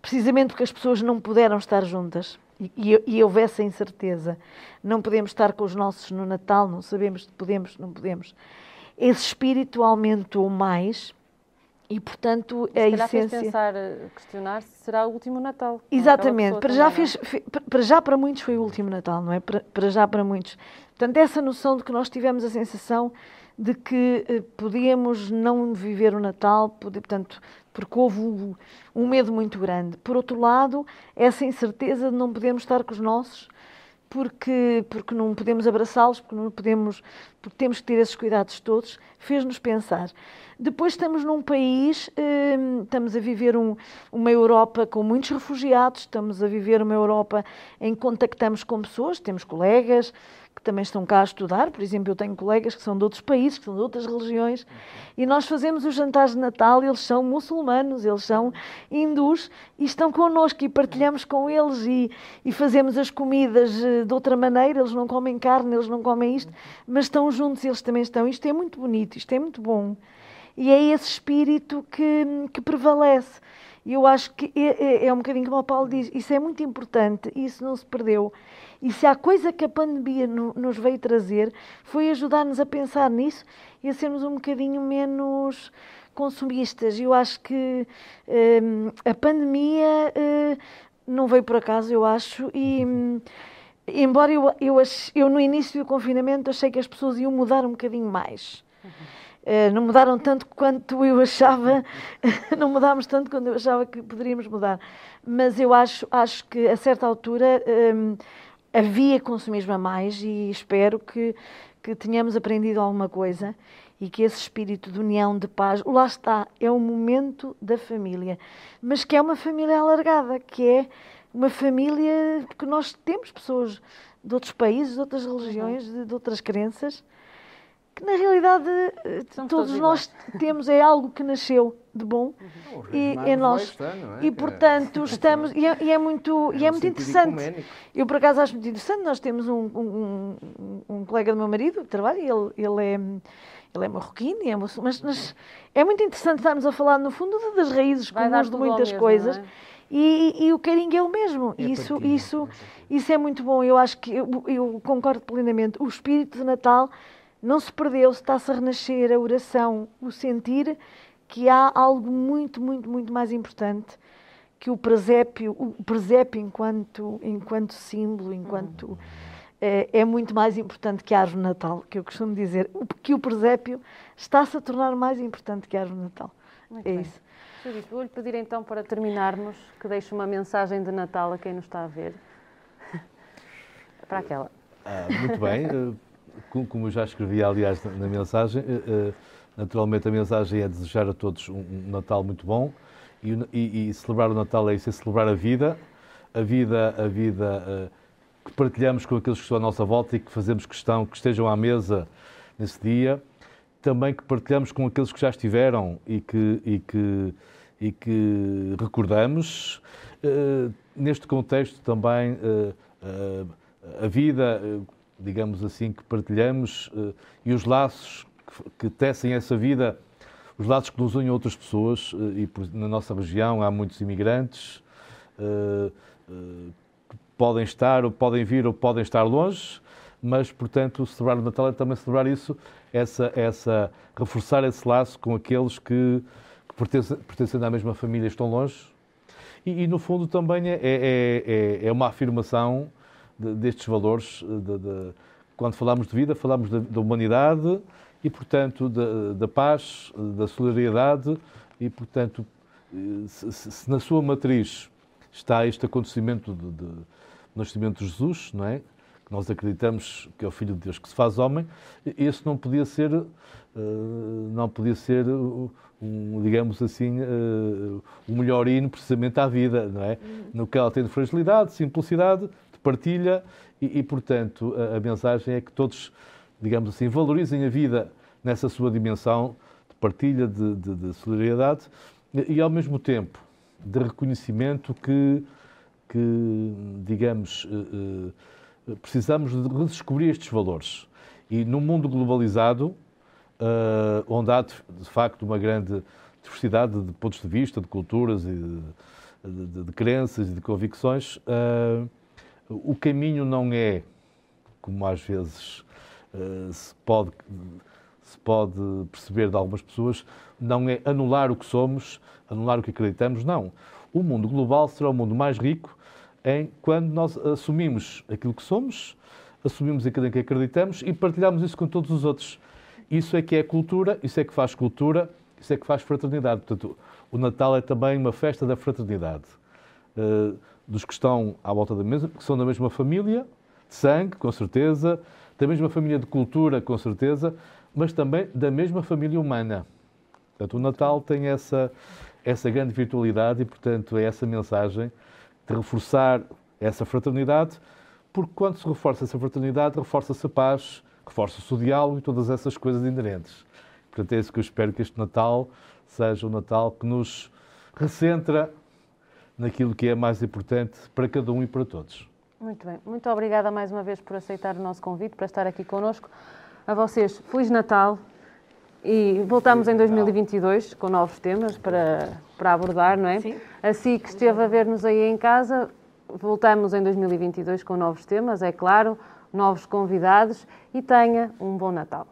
precisamente porque as pessoas não puderam estar juntas e, e, e houve essa incerteza. Não podemos estar com os nossos no Natal, não sabemos se podemos, não podemos. Esse espírito aumentou mais e, portanto, a essência... fez pensar, eh, questionar se será o último Natal. Exatamente. Para já, é? fez, para já para muitos foi o último Natal, não é? Para, para já para muitos. Portanto, essa noção de que nós tivemos a sensação de que eh, podíamos não viver o Natal, poder, portanto, porque houve um, medo muito grande. Por outro lado, essa incerteza de não podermos estar com os nossos, porque, porque não podemos abraçá-los, porque não podemos, porque temos que ter esses cuidados todos, fez-nos pensar. Depois estamos num país, hum, estamos a viver um, uma Europa com muitos refugiados, estamos a viver uma Europa em que contactamos com pessoas, temos colegas, que também estão cá a estudar. Por exemplo, eu tenho colegas que são de outros países, que são de outras religiões, e nós fazemos os jantares de Natal, eles são muçulmanos, eles são hindus, e estão connosco e partilhamos com eles e, e fazemos as comidas eh, de outra maneira. Eles não comem carne, eles não comem isto, mas estão juntos, eles também estão. Isto é muito bonito, isto é muito bom. E é esse espírito que, que prevalece. E eu acho que é, é, é um bocadinho como o Paulo diz, isso é muito importante, isso não se perdeu. E se há coisa que a pandemia no, nos veio trazer, foi ajudar-nos a pensar nisso e a sermos um bocadinho menos consumistas. Eu acho que hum, a pandemia hum, não veio por acaso, eu acho, e. Hum, embora eu, eu, eu, no início do confinamento achei que as pessoas iam mudar um bocadinho mais. Uh, não mudaram tanto quanto eu achava, [laughs] não mudámos tanto quanto eu achava que poderíamos mudar. Mas eu acho, acho que a certa altura um, havia consumismo a mais e espero que, que tenhamos aprendido alguma coisa e que esse espírito de união, de paz, lá está, é o momento da família, mas que é uma família alargada, que é uma família que nós temos pessoas de outros países, de outras religiões, de, de outras crenças, que na realidade eh, Somos todos, nós temos, é algo que nasceu de bom uhum. e é nós. é? e portanto [laughs] estamos e é, e é muito é e é muito interessante. ecuménico. eu por acaso acho muito interessante. Nós temos um, um, um, um colega do meu marido que trabalha ele ele é ele é marroquino é mas, mas, é muito interessante estarmos a falar no fundo das raízes comuns de muitas mesmo, coisas. é? e, e, o carinho é o mesmo. É isso isso isso é muito bom. Eu acho que eu, eu concordo plenamente. O espírito de Natal não se perdeu, está-se a renascer a oração, o sentir que há algo muito, muito, muito mais importante que o presépio, o presépio enquanto, enquanto símbolo, enquanto é, é, muito mais importante que a árvore Natal, que eu costumo dizer, que o presépio está-se a tornar mais importante que a árvore Natal. Muito é bem. isso. Vou-lhe pedir então para terminarmos que deixe uma mensagem de Natal a quem nos está a ver. [laughs] para aquela. Ah, muito bem. [laughs] como eu já escrevi, aliás, na mensagem, eh, eh, naturalmente a mensagem é desejar a todos um Natal muito bom e, e, e celebrar o Natal é isso, é celebrar a vida, a vida, a vida eh, que partilhamos com aqueles que estão à nossa volta e que fazemos questão que estejam à mesa nesse dia, também que partilhamos com aqueles que já estiveram e que, e que, e que recordamos. Neste contexto também a vida digamos assim, que partilhamos uh, e os laços que, tecem essa vida, os laços que nos unem a outras pessoas, uh, e na nossa região há muitos imigrantes uh, que podem estar, ou podem vir, ou podem estar longe, mas, portanto, celebrar o Natal é também celebrar isso, essa, essa, reforçar esse laço com aqueles que, que pertencem, pertencem à mesma família estão longe. E, e no fundo, também é, é, é, é uma afirmação de, destes valores. De, de, quando falamos de vida, falamos da humanidade e, portanto, da, paz, da solidariedade e, portanto, se, se, na sua matriz está este acontecimento de, de nascimento de Jesus, não é? Que nós acreditamos que é o Filho de Deus que se faz homem, esse não podia ser, uh, não podia ser, digamos assim, o melhor hino precisamente à vida, não é? No que ela tem de fragilidade, simplicidade, partilha e, e portanto, a, a, mensagem é que todos, digamos assim, valorizem a vida nessa sua dimensão de partilha, de, de, de solidariedade e, e, ao mesmo tempo, de reconhecimento que, que digamos, eh, eh, precisamos de redescobrir estes valores. E num mundo globalizado, eh, onde há de, de facto uma grande diversidade de pontos de vista, de culturas e de, de, de crenças e de convicções, uh, o caminho não é, como às vezes uh, se, pode, se pode perceber de algumas pessoas, não é anular o que somos, anular o que acreditamos, não. O mundo global será o mundo mais rico em quando nós assumimos aquilo que somos, assumimos aquilo em que acreditamos e partilhamos isso com todos os outros. Isso é que é cultura, isso é que faz cultura, isso é que faz fraternidade. Portanto, o Natal é também uma festa da fraternidade. Uh, dos que estão à volta da mesa, que são da mesma família, de sangue, com certeza, da mesma família de cultura, com certeza, mas também da mesma família humana. Portanto, o Natal tem essa, essa grande virtualidade e, portanto, é essa mensagem de reforçar essa fraternidade, porque quando se reforça essa fraternidade, reforça-se a paz, reforça-se o diálogo e todas essas coisas inerentes. Portanto, é isso que eu espero que este Natal seja o Natal que nos recentra naquilo que é mais importante para cada um e para todos. Muito bem. Muito obrigada mais uma vez por aceitar o nosso convite, para estar aqui connosco. A vocês, Feliz Natal e voltamos em 2022 com novos temas para, para abordar, não é? Sim. Assim que esteve a ver-nos aí em casa, voltamos em 2022 com novos temas, é claro, novos convidados e tenha um bom Natal.